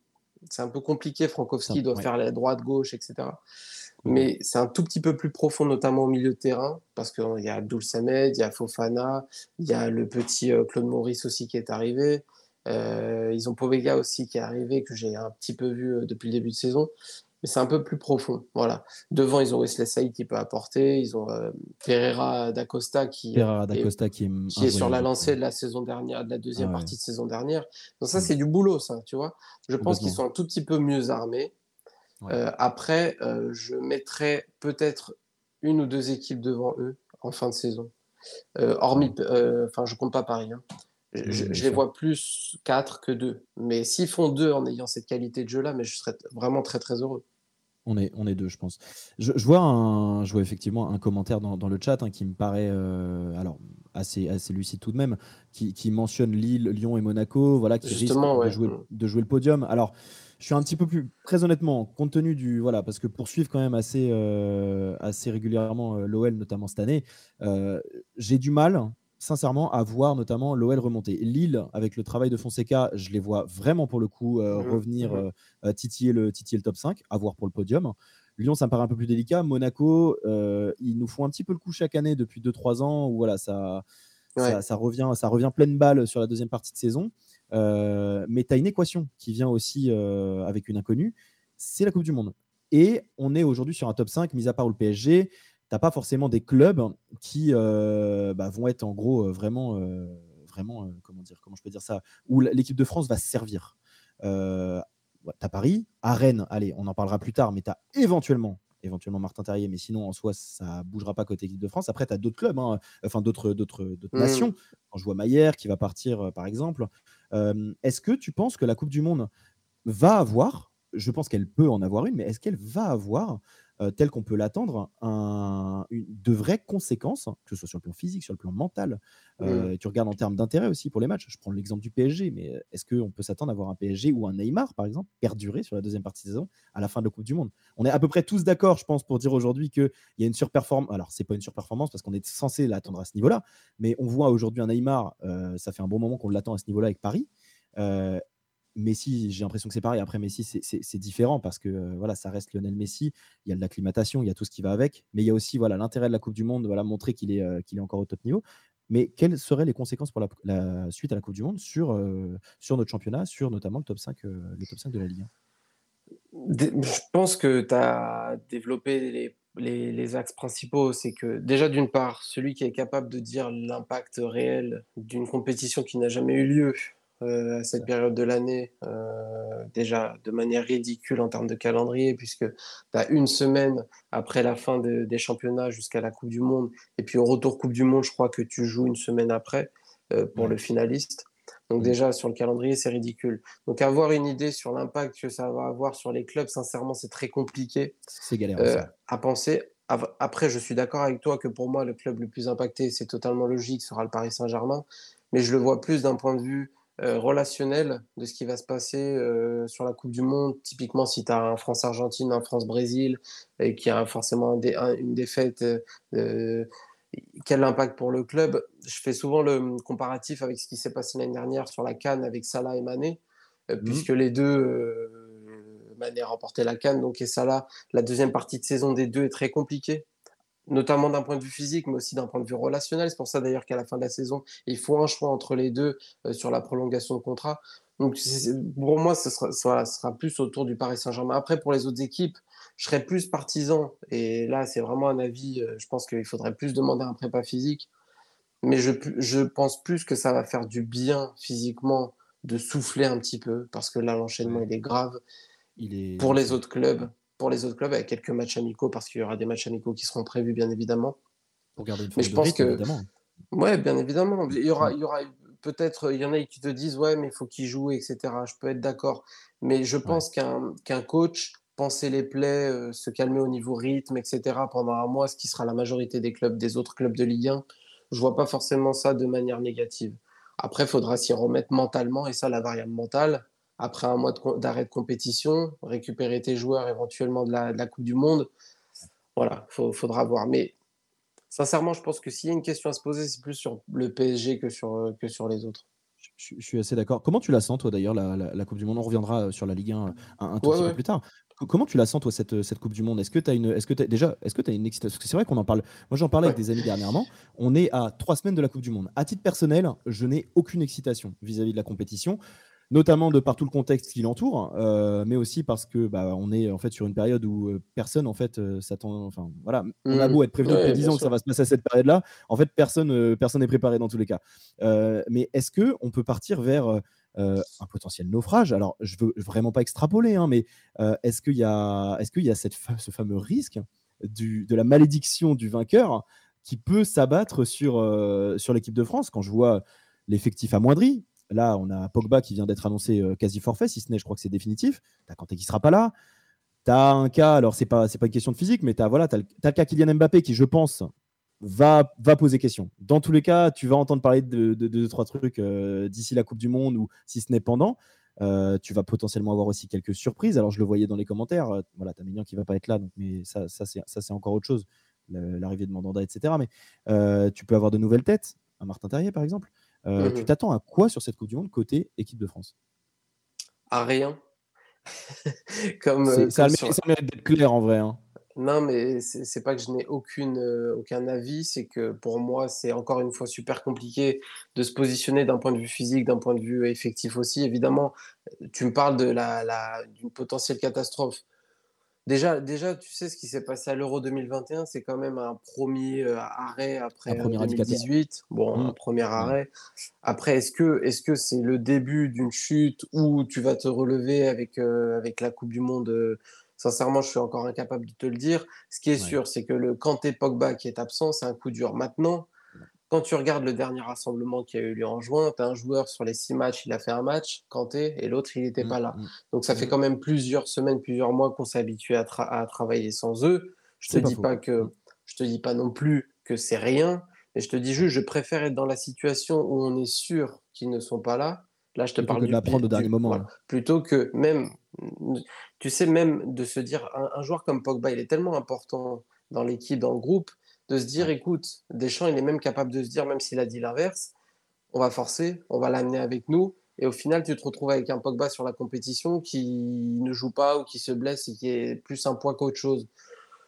S3: c'est un peu compliqué. Frankowski doit faire la droite, gauche, etc. Mais c'est un tout petit peu plus profond, notamment au milieu de terrain, parce qu'il y a Abdul Samed, il y a Fofana, il y a le petit euh, Claude Maurice aussi qui est arrivé. Euh, ils ont Povega aussi qui est arrivé, que j'ai un petit peu vu euh, depuis le début de saison mais c'est un peu plus profond. Voilà. Devant, ils ont Wesley Saïd qui peut apporter, ils ont euh, Pereira d'Acosta qui,
S2: est, qui,
S3: est, sur la lancée de la saison dernière, de la deuxième partie de saison dernière. Donc ça, mm. c'est du boulot, ça, tu vois. Je pense qu'ils sont un tout petit peu mieux armés. Euh, après, euh, je mettrais peut-être une ou deux équipes devant eux en fin de saison. hormis, enfin, je compte pas Paris. Hein. Je, les vois plus 4 que 2. Mais s'ils font 2 en ayant cette qualité de jeu-là, mais je serais vraiment très très heureux.
S2: On est, on est deux, je pense. Je, vois, un, je vois effectivement un commentaire dans, dans le chat hein, qui me paraît euh, alors assez, assez lucide tout de même, qui, qui, mentionne Lille, Lyon et Monaco, voilà, qui risquent de, jouer, mm. de jouer le podium. Alors, je suis un petit peu plus, très honnêtement, compte tenu du. Voilà, parce que poursuivre quand même assez, euh, assez régulièrement euh, l'OL, notamment cette année, j'ai du mal sincèrement à voir notamment l'OL remonter. Lille, avec le travail de Fonseca, je les vois vraiment pour le coup euh, mmh revenir mmh euh, titiller, le, titiller le top 5, à voir pour le podium. Lyon, ça me paraît un peu plus délicat. Monaco, ils nous font un petit peu le coup chaque année depuis 2-3 ans où voilà, ça, ça, revient, ça revient pleine balle sur la deuxième partie de saison. mais tu as une équation qui vient aussi avec une inconnue, c'est la Coupe du Monde. Et on est aujourd'hui sur un top 5, mis à part le PSG n'as pas forcément des clubs qui euh, bah, vont être en gros euh, vraiment, euh, vraiment comment dire, comment je peux dire ça, où l'équipe de France va se servir. Euh, tu as Paris, à Rennes, allez, on en parlera plus tard, mais tu as éventuellement éventuellement Martin Terrier, mais sinon en soi ça bougera pas côté équipe de France. Après, tu as d'autres clubs, hein, enfin d'autres d'autres mmh. nations. Quand je vois Maillère qui va partir par exemple, est-ce que tu penses que la Coupe du Monde va avoir, je pense qu'elle peut en avoir une, mais est-ce qu'elle va avoir euh, tel qu'on peut l'attendre, de vraies conséquences, que ce soit sur le plan physique, sur le plan mental. Euh, tu regardes en termes d'intérêt aussi pour les matchs. Je prends l'exemple du PSG, mais euh, est-ce qu'on peut s'attendre à avoir un PSG ou un Neymar, par exemple, perdurer sur la deuxième partie de saison à la fin de la Coupe du Monde? On est à peu près tous d'accord, je pense, pour dire aujourd'hui qu'il y a une surperformance. Alors, c'est pas une surperformance parce qu'on est censé l'attendre à ce niveau-là, mais on voit aujourd'hui un Neymar, ça fait un bon moment qu'on l'attend à ce niveau-là avec Paris. Messi, j'ai l'impression que c'est pareil. Après, Messi, c'est différent parce que euh, voilà, ça reste Lionel Messi. Il y a de l'acclimatation, il y a tout ce qui va avec. Mais il y a aussi voilà l'intérêt de la Coupe du Monde, voilà, montrer qu'il est, euh, est encore au top niveau. Mais quelles seraient les conséquences pour la, suite à la Coupe du Monde sur, euh, sur notre championnat, sur notamment le top 5, le top 5 de la Ligue
S3: 1 Je pense que tu as développé les, les, axes principaux. C'est que déjà, d'une part, celui qui est capable de dire l'impact réel d'une compétition qui n'a jamais eu lieu, euh, à cette période de l'année, euh, déjà de manière ridicule en termes de calendrier, puisque tu as une semaine après la fin des championnats jusqu'à la Coupe du Monde, et puis au retour Coupe du Monde, je crois que tu joues une semaine après euh, pour le finaliste. Donc déjà, sur le calendrier, c'est ridicule. Donc avoir une idée sur l'impact que ça va avoir sur les clubs, sincèrement, c'est très compliqué
S2: c'est galère,
S3: à penser. Après, je suis d'accord avec toi que pour moi, le club le plus impacté, c'est totalement logique, sera le Paris Saint-Germain. Mais je le vois plus d'un point de vue relationnel de ce qui va se passer euh, sur la Coupe du Monde. Typiquement, si tu as un France-Argentine, un France-Brésil, et qui a forcément une défaite, euh, quel impact pour le club? Je fais souvent le comparatif avec ce qui s'est passé l'année dernière sur la Cannes avec Salah et Mané, mmh. puisque les deux, Mané a remporté la Cannes, donc et Salah, la deuxième partie de saison des deux est très compliquée notamment d'un point de vue physique, mais aussi d'un point de vue relationnel. C'est pour ça d'ailleurs qu'à la fin de la saison, il faut un choix entre les deux euh, sur la prolongation de contrat. Donc pour moi, ce sera, sera, plus autour du Paris Saint-Germain. Après, pour les autres équipes, je serais plus partisan. Et là, c'est vraiment un avis. Euh, je pense qu'il faudrait plus demander un prépa physique. Mais je, je pense plus que ça va faire du bien physiquement de souffler un petit peu, parce que là, l'enchaînement, il est grave. Il est... Pour les autres clubs, pour les autres clubs avec quelques matchs amicaux parce qu'il y aura des matchs amicaux qui seront prévus bien évidemment.
S2: Pour garder une Mais je pense que évidemment.
S3: ouais, bien évidemment, il y aura, il y aura peut-être il y en a qui te disent ouais mais il faut qu'il joue etc. Je peux être d'accord, mais je pense qu'un qu'un coach penser les plaies, euh, se calmer au niveau rythme etc. pendant un mois, ce qui sera la majorité des clubs des autres clubs de Ligue 1, je vois pas forcément ça de manière négative. Après, il faudra s'y remettre mentalement et ça la variable mentale après un mois d'arrêt de, compétition, récupérer tes joueurs éventuellement de la, Coupe du Monde. Voilà, il faudra voir. Mais sincèrement, je pense que s'il y a une question à se poser, c'est plus sur le PSG que sur, que sur les autres.
S2: Je, suis assez d'accord. Comment tu la sens, toi, d'ailleurs, la, Coupe du Monde? On reviendra euh, sur la Ligue 1 un, tout petit peu plus tard. Comment tu la sens, toi, cette, cette Coupe du Monde? Est-ce que tu as une. Est-ce que as, déjà, est-ce que tu as une excitation Parce que c'est vrai qu'on en parle. Moi, j'en parlais avec des amis dernièrement. On est à trois semaines de la Coupe du Monde. À titre personnel, je n'ai aucune excitation vis à -vis de la compétition notamment de par tout le contexte qui l'entoure, euh, mais aussi parce que bah, on est en fait sur une période où euh, personne en fait euh, s'attend. Enfin voilà, on a mmh. beau être prévenu depuis 10 ans que ça va se passer à cette période-là, en fait personne personne n'est préparé dans tous les cas. mais est-ce que on peut partir vers un potentiel naufrage? Alors je veux vraiment pas extrapoler, hein, mais est-ce qu'il y a est-ce qu'il y a cette ce fameux risque du, de la malédiction du vainqueur qui peut s'abattre sur, sur l'équipe de France? Quand je vois l'effectif amoindri, Là, on a Pogba qui vient d'être annoncé euh, quasi forfait, si ce n'est, je crois que c'est définitif. Tu as Kanté qui sera pas là. Tu as un cas, alors c'est pas, pas une question de physique, mais tu as, voilà, as, le cas Kylian Mbappé qui, je pense, va, va poser question. Dans tous les cas, tu vas entendre parler de deux, trois trucs euh, d'ici la Coupe du Monde ou si ce n'est pendant. Euh, tu vas potentiellement avoir aussi quelques surprises. Alors, je le voyais dans les commentaires. voilà, tu as Mignon qui va pas être là, donc, mais ça, ça c'est encore autre chose. L'arrivée de Mandanda, etc. Mais tu peux avoir de nouvelles têtes un Martin Terrier par exemple. Euh, tu mmh t'attends à quoi sur cette Coupe du Monde côté équipe de France?
S3: À rien. [LAUGHS]
S2: comme, ça, mérite d'être clair en vrai. Hein.
S3: Non, mais c'est pas que je n'ai aucune, aucun avis, c'est que pour moi, c'est encore une fois super compliqué de se positionner d'un point de vue physique, d'un point de vue effectif aussi. Évidemment, tu me parles de la, la d'une potentielle catastrophe. Déjà, déjà, tu sais ce qui s'est passé à l'Euro 2021, c'est quand même un premier euh, arrêt après 2018. Bon, un mmh. premier mmh. arrêt. Après, est-ce que est-ce que c'est le début d'une chute où tu vas te relever avec, euh, avec la Coupe du Monde euh, Sincèrement, je suis encore incapable de te le dire. Ce qui est sûr, c'est que le Kanté Pogba qui est absent, c'est un coup dur. Maintenant, quand tu regardes le dernier rassemblement qui a eu lieu en juin, tu as un joueur sur les six matchs, il a fait un match, Kanté, et l'autre, il n'était mmh, pas là. Mmh. Donc ça fait mmh. quand même plusieurs semaines, plusieurs mois qu'on s'est habitué à, travailler sans eux. Je te dis pas, que, je te dis pas non plus que c'est rien, mais je te dis juste, je préfère être dans la situation où on est sûr qu'ils ne sont pas là. Là, je te parle
S2: de l'apprendre au dernier moment.
S3: Plutôt que même, tu sais, même de se dire, un joueur comme Pogba, il est tellement important dans l'équipe, dans le groupe, de se dire, écoute, Deschamps, il est même capable de se dire, même s'il a dit l'inverse, on va forcer, on va l'amener avec nous. Et au final, tu te retrouves avec un Pogba sur la compétition qui ne joue pas ou qui se blesse et qui est plus un poids qu'autre chose.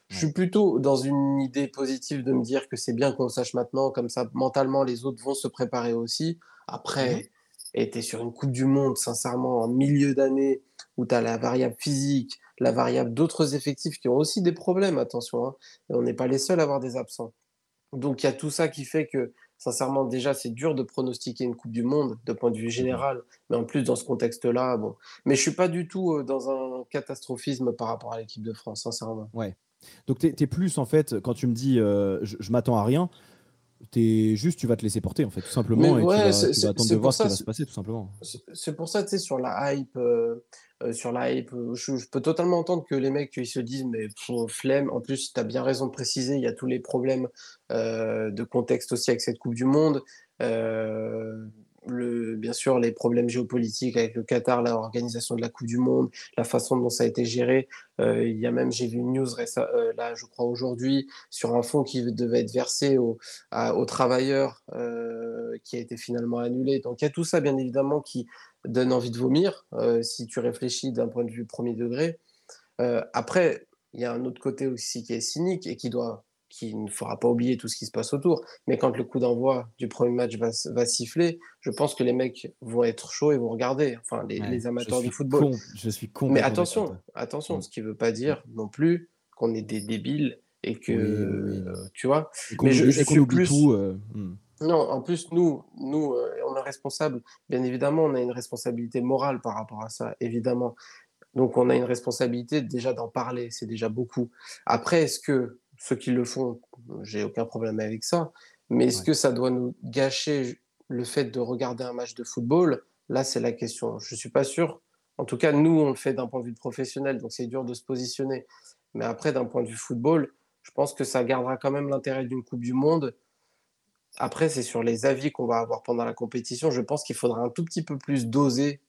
S3: Je suis plutôt dans une idée positive de me dire que c'est bien qu'on le sache maintenant, comme ça, mentalement, les autres vont se préparer aussi. Après, était sur une Coupe du Monde, sincèrement, en milieu d'année, où tu as la variable physique, la variable d'autres effectifs qui ont aussi des problèmes, attention, hein, et on n'est pas les seuls à avoir des absents. Donc il y a tout ça qui fait que, sincèrement, déjà, c'est dur de pronostiquer une Coupe du Monde de point de vue général, mais en plus, dans ce contexte-là, bon. Mais je suis pas du tout euh, dans un catastrophisme par rapport à l'équipe de France, sincèrement.
S2: Ouais. Donc tu es, plus, en fait, quand tu me dis euh, je m'attends à rien, es juste, tu vas te laisser porter, en fait, tout simplement. et tu, vas, attendre de voir ce qui va se passer, tout simplement.
S3: C'est pour ça, tu sais, sur la hype, euh, euh, sur la hype, euh, je, peux totalement entendre que les mecs, ils se disent, mais flemme. En plus, tu as bien raison de préciser, il y a tous les problèmes de contexte aussi avec cette Coupe du Monde bien sûr les problèmes géopolitiques avec le Qatar, l'organisation de la Coupe du Monde, la façon dont ça a été géré. Euh, il y a même, j'ai vu une news euh, là, je crois aujourd'hui, sur un fonds qui devait être versé aux, travailleurs, euh, qui a été finalement annulé. Donc il y a tout ça, bien évidemment, qui donne envie de vomir si tu réfléchis d'un point de vue premier degré. après, il y a un autre côté aussi qui est cynique et qui doit qui ne fera pas oublier tout ce qui se passe autour. Mais quand le coup d'envoi du premier match va, va, siffler, je pense que les mecs vont être chauds et vont regarder. Enfin, les, amateurs du football.
S2: je suis con.
S3: Mais attention, attention, mm. ce qui ne veut pas dire non plus qu'on est des débiles et que tu vois.
S2: Mais je, suis plus. Tout, euh,
S3: mm. Non, en plus, nous, nous, euh, on est responsable. Bien évidemment, on a une responsabilité morale par rapport à ça, évidemment. Donc, on a une responsabilité déjà d'en parler, c'est déjà beaucoup. Après, est-ce que ceux qui le font, j'ai aucun problème avec ça. Mais est-ce que ça doit nous gâcher le fait de regarder un match de football? Là, c'est la question. Je ne suis pas sûr. En tout cas, nous, on le fait d'un point de vue professionnel, donc c'est dur de se positionner. Mais après, d'un point de vue football, je pense que ça gardera quand même l'intérêt d'une Coupe du Monde. Après, c'est sur les avis qu'on va avoir pendant la compétition. Je pense qu'il faudra un tout petit peu plus doser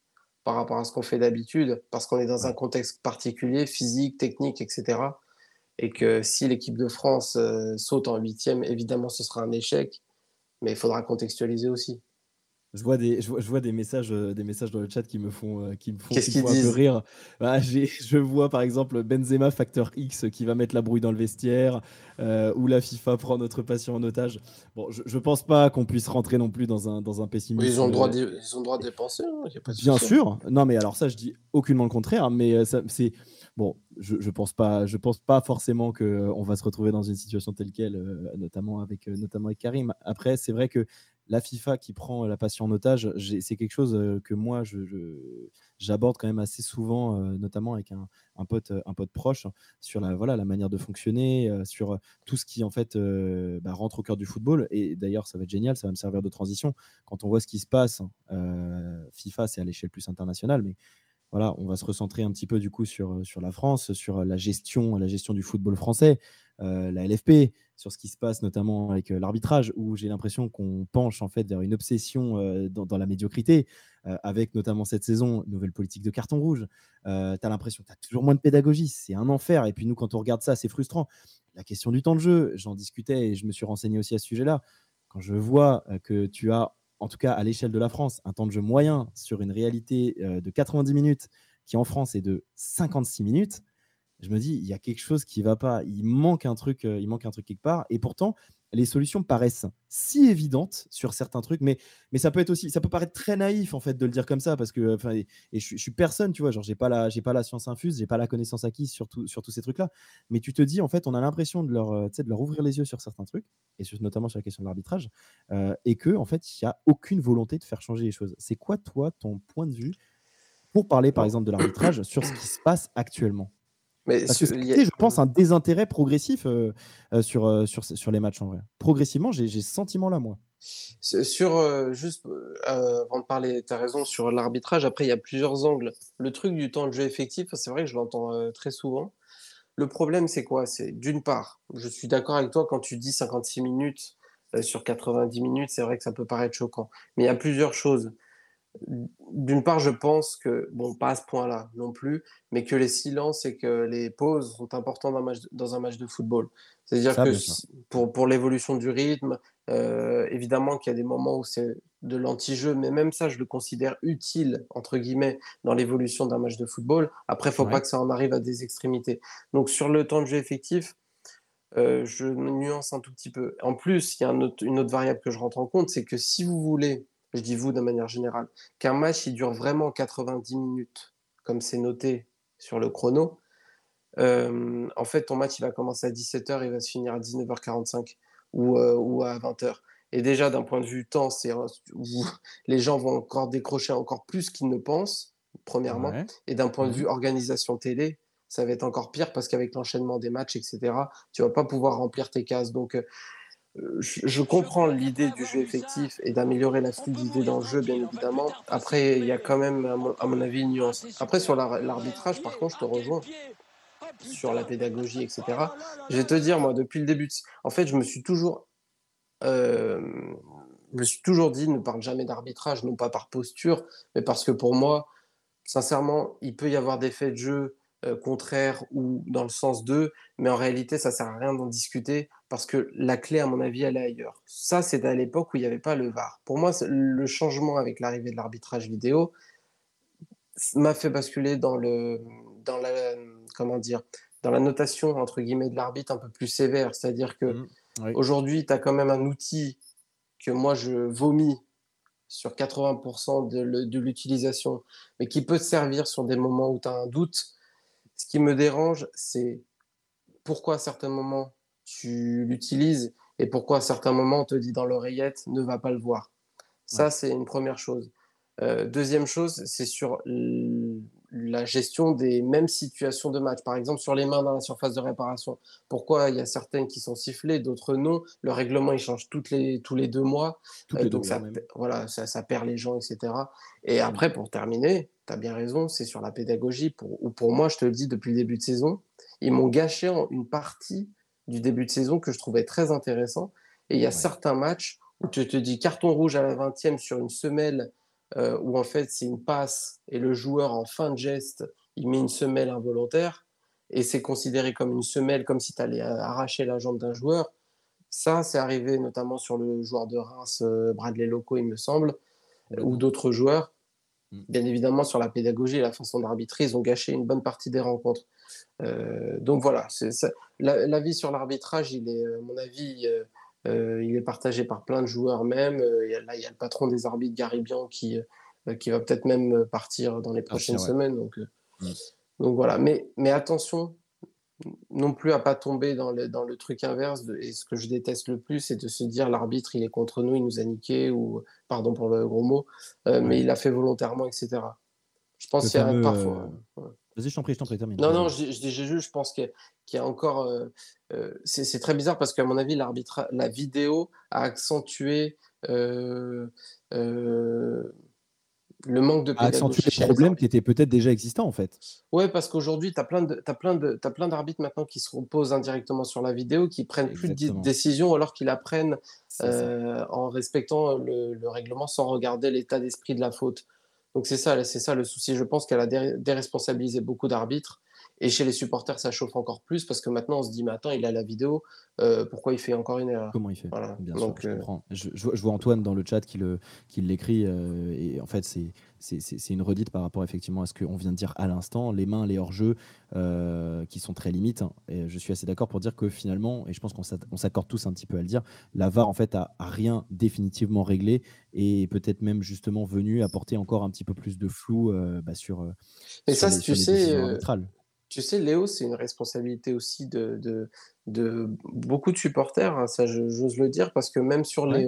S3: par rapport à ce qu'on fait d'habitude, parce qu'on est dans un contexte particulier, physique, technique, etc et que si l'équipe de France euh, saute en huitième, évidemment, ce sera un échec, mais il faudra contextualiser aussi.
S2: Je vois des, je vois, des, messages, euh, des messages dans le chat qui me font, euh, qui me font, un peu rire. Bah, [LAUGHS] je vois par exemple Benzema Facteur X qui va mettre la brouille dans le vestiaire, ou la FIFA prend notre patient en otage. Bon, je, ne pense pas qu'on puisse rentrer non plus dans un, dans un pessimisme.
S3: ils ont le droit de, ils ont le droit de dépenser. Hein,
S2: Bien sûr. Non, mais alors ça, je dis aucunement le contraire. Mais c'est Bon, je, je pense pas, je pense pas forcément qu'on euh, va se retrouver dans une situation telle quelle, euh, notamment avec, euh, notamment avec Karim. Après, c'est vrai que la FIFA qui prend la passion en otage, c'est quelque chose que moi, j'aborde quand même assez souvent, notamment avec un, pote, un pote proche, sur la, voilà, la manière de fonctionner, sur tout ce qui en fait bah, rentre au cœur du football. Et d'ailleurs, ça va être génial, ça va me servir de transition. Quand on voit ce qui se passe, FIFA, c'est à l'échelle plus internationale, mais voilà, on va se recentrer un petit peu du coup sur, euh, sur la France, sur euh, la gestion, la gestion du football français, euh, la LFP, sur ce qui se passe notamment avec l'arbitrage, où j'ai l'impression qu'on penche en fait vers une obsession dans, la médiocrité, avec notamment cette saison, nouvelle politique de carton rouge. tu as l'impression que tu as toujours moins de pédagogie, c'est un enfer. Et puis nous, quand on regarde ça, c'est frustrant. La question du temps de jeu, j'en discutais et je me suis renseigné aussi à ce sujet-là quand je vois que tu as, en tout cas à l'échelle de la France, un temps de jeu moyen sur une réalité de 90 minutes qui en France est de 56 minutes, je me dis, il y a quelque chose qui va pas. Il manque un truc, il manque un truc quelque part. Et pourtant, les solutions paraissent si évidentes sur certains trucs, mais, mais ça peut être aussi, ça peut paraître très naïf en fait de le dire comme ça parce que, enfin, et, je, suis personne, tu vois, genre j'ai pas la, j'ai pas la science infuse, j'ai pas la connaissance acquise sur, sur tous ces trucs-là, mais tu te dis en fait, on a l'impression de leur, de leur ouvrir les yeux sur certains trucs et notamment sur la question de l'arbitrage, euh, et que en fait, il y a aucune volonté de faire changer les choses. C'est quoi toi ton point de vue pour parler par exemple de l'arbitrage sur ce qui se passe actuellement? Mais Parce que je pense, un désintérêt progressif euh, euh, sur, euh, sur, sur les matchs en vrai. Progressivement, j'ai ce sentiment-là, moi.
S3: Sur, juste avant de parler, tu as raison, sur l'arbitrage, après, il y a plusieurs angles. Le truc du temps de jeu effectif, c'est vrai que je l'entends très souvent. Le problème, c'est quoi? C'est d'une part, je suis d'accord avec toi quand tu dis 56 minutes sur 90 minutes, c'est vrai que ça peut paraître choquant. Mais il y a plusieurs choses d'une part, je pense que, bon, pas à ce point-là non plus, mais que les silences et que les pauses sont importants dans un match, dans un match de football. C'est-à-dire que pour, pour l'évolution du rythme, euh, évidemment qu'il y a des moments où c'est de l'anti-jeu, mais même ça, je le considère utile, entre guillemets, dans l'évolution d'un match de football. Après, il ne faut pas que ça en arrive à des extrémités. Donc, sur le temps de jeu effectif, euh, je nuance un tout petit peu. En plus, il y a une autre variable que je rentre en compte, c'est que si vous voulez je dis vous de manière générale, qu'un match il dure vraiment 90 minutes, comme c'est noté sur le chrono, euh, en fait ton match il va commencer à 17h et il va se finir à 19h45 ou, euh, ou à 20h. Et déjà d'un point de vue temps, c'est [LAUGHS] les gens vont encore décrocher encore plus qu'ils ne pensent, premièrement. Et d'un point de vue organisation télé, ça va être encore pire parce qu'avec l'enchaînement des matchs, etc., tu vas pas pouvoir remplir tes cases. Donc euh, je comprends l'idée du jeu effectif et d'améliorer la fluidité dans le jeu, bien évidemment. Après, il y a quand même, à mon, avis, une nuance. Après, sur l'arbitrage, par contre, je te rejoins sur la pédagogie, etc. Je vais te dire, moi, depuis le début, en fait, je me suis toujours, euh, je me suis toujours dit, ne parle jamais d'arbitrage, non pas par posture, mais parce que pour moi, sincèrement, il peut y avoir des faits de jeu euh, contraire ou dans le sens d'eux, mais en réalité, ça sert à rien d'en discuter parce que la clé, à mon avis, elle est ailleurs. Ça, c'est à l'époque où il n'y avait pas le VAR. Pour moi, le changement avec l'arrivée de l'arbitrage vidéo m'a fait basculer dans le, dans la, comment dire, dans la notation entre guillemets de l'arbitre un peu plus sévère. C'est-à-dire que mmh, aujourd'hui, tu as quand même un outil que moi je vomis sur 80% de l'utilisation, mais qui peut te servir sur des moments où tu as un doute ce qui me dérange, c'est pourquoi à certains moments tu l'utilises et pourquoi à certains moments on te dit dans l'oreillette ne va pas le voir. Ça, c'est une première chose. Euh, deuxième chose, c'est sur la gestion des mêmes situations de match. Par exemple, sur les mains dans la surface de réparation. Pourquoi il y a certaines qui sont sifflées, d'autres non? Le règlement, il change toutes les, tous les deux mois. Euh, donc, ça, voilà, ça, ça, perd les gens, etc. Et après, pour terminer, tu as bien raison, c'est sur la pédagogie. Pour, ou pour moi, je te le dis depuis le début de saison, ils m'ont gâché une partie du début de saison que je trouvais très intéressant. Et il y a certains matchs où tu te dis carton rouge à la 20e sur une semelle euh, où en fait c'est une passe et le joueur en fin de geste, il met une semelle involontaire et c'est considéré comme une semelle, comme si tu allais arracher la jambe d'un joueur. Ça, c'est arrivé notamment sur le joueur de Reims, euh, Bradley Loco, il me semble, ou d'autres joueurs. Mm. Bien évidemment, sur la pédagogie et la façon d'arbitrer, ils ont gâché une bonne partie des rencontres. Euh, donc voilà, l'avis sur l'arbitrage, il est, à mon avis, euh, il est partagé par plein de joueurs même. Euh, là, il y a le patron des arbitres, Garibian, qui, qui va peut-être même partir dans les prochaines semaines. Donc, mm. donc voilà. Mais, mais attention, non plus à pas tomber dans le, dans le truc inverse. et ce que je déteste le plus, c'est de se dire l'arbitre, il est contre nous, il nous a niqué, ou pardon pour le gros mot, euh, mais il a fait volontairement, etc. Je pense qu'il y a parfois.
S2: Euh, Vas-y, je t'en prie, je t'en prie, termine.
S3: Non, non, je, dis juste, je pense qu'il y, a encore. Euh, c'est très bizarre parce qu'à mon avis, l'arbitre, la vidéo a accentué le manque de
S2: pédagogie. accentuer les problèmes qui étaient peut-être déjà existants en fait.
S3: Ouais, parce qu'aujourd'hui, tu as plein d'arbitres maintenant qui se reposent indirectement sur la vidéo, qui prennent plus de décisions alors qu'ils apprennent euh, en respectant le, règlement sans regarder l'état d'esprit de la faute. Donc c'est ça, c'est ça le souci. Je pense qu'elle a déresponsabilisé beaucoup d'arbitres Et chez les supporters, ça chauffe encore plus parce que maintenant, on se dit, mais attends, il a la vidéo, euh, pourquoi il fait encore une erreur?
S2: Comment il fait? Bien sûr, je, comprends. Je, vois Antoine dans le chat qui l'écrit, et en fait, c'est une redite par rapport effectivement à ce qu'on vient de dire à l'instant, les mains, les hors-jeux euh, qui sont très limites. Hein. Et je suis assez d'accord pour dire que finalement, et je pense qu'on s'accorde tous un petit peu à le dire, la VAR en fait a, rien définitivement réglé et peut-être même justement venu apporter encore un petit peu plus de flou euh, bah, sur. Euh,
S3: et ça, tu sais. Tu sais, Léo, c'est une responsabilité aussi de, de, beaucoup de supporters, hein, ça j'ose le dire, parce que même sur les,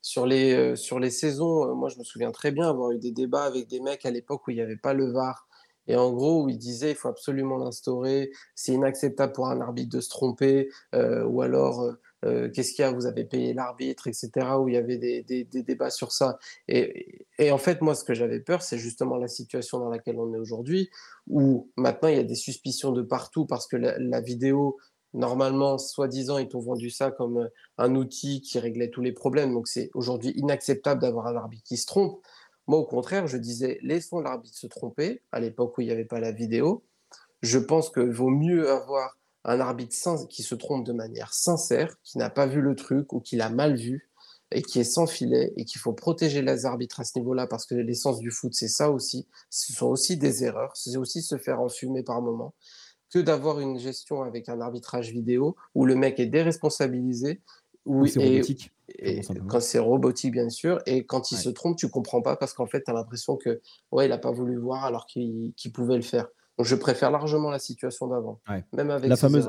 S3: sur les, euh, sur les saisons, euh, moi je me souviens très bien avoir eu des débats avec des mecs à l'époque où il n'y avait pas le VAR. Et en gros, où ils disaient il faut absolument l'instaurer, c'est inacceptable pour un arbitre de se tromper, euh, ou alors qu'est-ce qu'il y a, vous avez payé l'arbitre, etc., où il y avait des, débats sur ça. Et, et, en fait, moi, ce que j'avais peur, c'est justement la situation dans laquelle on est aujourd'hui, où maintenant il y a des suspicions de partout parce que la vidéo Normalement, soi-disant, ils t'ont vendu ça comme euh, un outil qui réglait tous les problèmes. Donc, c'est aujourd'hui inacceptable d'avoir un arbitre qui se trompe. Moi, au contraire, je disais, laissons l'arbitre se tromper, à l'époque où il n'y avait pas la vidéo. Je pense qu'il vaut mieux avoir un arbitre qui se trompe de manière sincère, qui n'a pas vu le truc ou qui l'a mal vu et qui est sans filet et qu'il faut protéger les arbitres à ce niveau-là parce que l'essence du foot, c'est ça aussi. Ce sont aussi des erreurs, c'est aussi se faire enfumer par moment que d'avoir une gestion avec un arbitrage vidéo où le mec est déresponsabilisé.
S2: Où, c'est robotique.
S3: quand c'est robotique, bien sûr. Et quand il se trompe, tu comprends pas parce qu'en fait, tu as l'impression que ouais, il n'a pas voulu voir alors qu'il pouvait le faire. Je préfère largement la situation d'avant. Même avec
S2: la fameuse,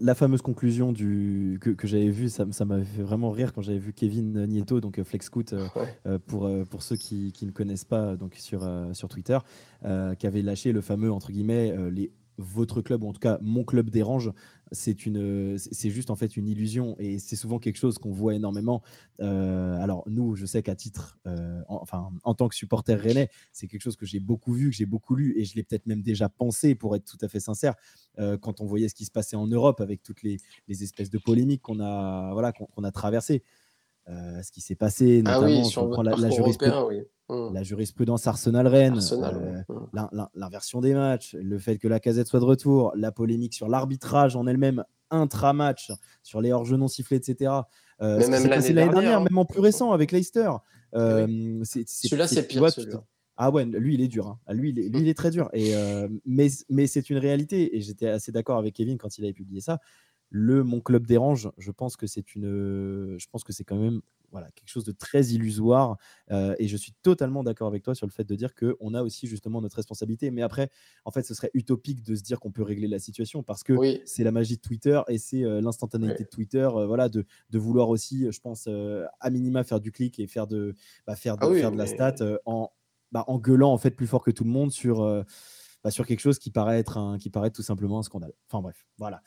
S2: la, fameuse conclusion du, que, que j'avais vue, ça, ça m'avait fait vraiment rire quand j'avais vu Kevin Nieto, donc euh, FlexScoot, euh, [LAUGHS] euh, pour, pour ceux qui, qui, ne connaissent pas donc sur, sur Twitter, qui avait lâché le fameux, entre guillemets, les votre club, ou en tout cas mon club dérange, c'est une, c'est juste en fait une illusion et c'est souvent quelque chose qu'on voit énormément. Euh, alors nous, je sais qu'à titre, euh, en, enfin en tant que supporter rennais, c'est quelque chose que j'ai beaucoup vu, que j'ai beaucoup lu et je l'ai peut-être même déjà pensé pour être tout à fait sincère euh, quand on voyait ce qui se passait en Europe avec toutes les, les espèces de polémiques qu'on a, voilà, qu'on a traversées. Euh, ce qui s'est passé,
S3: ah notamment si on prend la, jurisprudence,
S2: mmh. la, jurisprudence Arsenal-Rennes, euh, mmh. l'inversion des matchs, le fait que la casette soit de retour, la polémique sur l'arbitrage en elle-même, intra-match, sur les hors-jeux non sifflés, etc.
S3: Euh, Mais même l'année dernière,
S2: même en plus récent avec Leicester.
S3: Celui-là, c'est pire.
S2: ah ouais, lui il est dur. Hein. Lui, il est, lui, il est très dur. Et, mais mais c'est une réalité. Et j'étais assez d'accord avec Kevin quand il avait publié ça le mon club dérange, je pense que c'est une, je pense que c'est quand même voilà quelque chose de très illusoire euh, et je suis totalement d'accord avec toi sur le fait de dire que on a aussi justement notre responsabilité. Mais après, en fait, ce serait utopique de se dire qu'on peut régler la situation parce que c'est la magie de Twitter et c'est euh, l'instantanéité de Twitter, euh, voilà, de, de, vouloir aussi, je pense, à minima faire du clic et faire de, bah, faire de, ah faire de la stat en, bah, en gueulant en fait plus fort que tout le monde sur. Bah, sur quelque chose qui paraît être un, qui paraît tout simplement un scandale. Enfin bref, voilà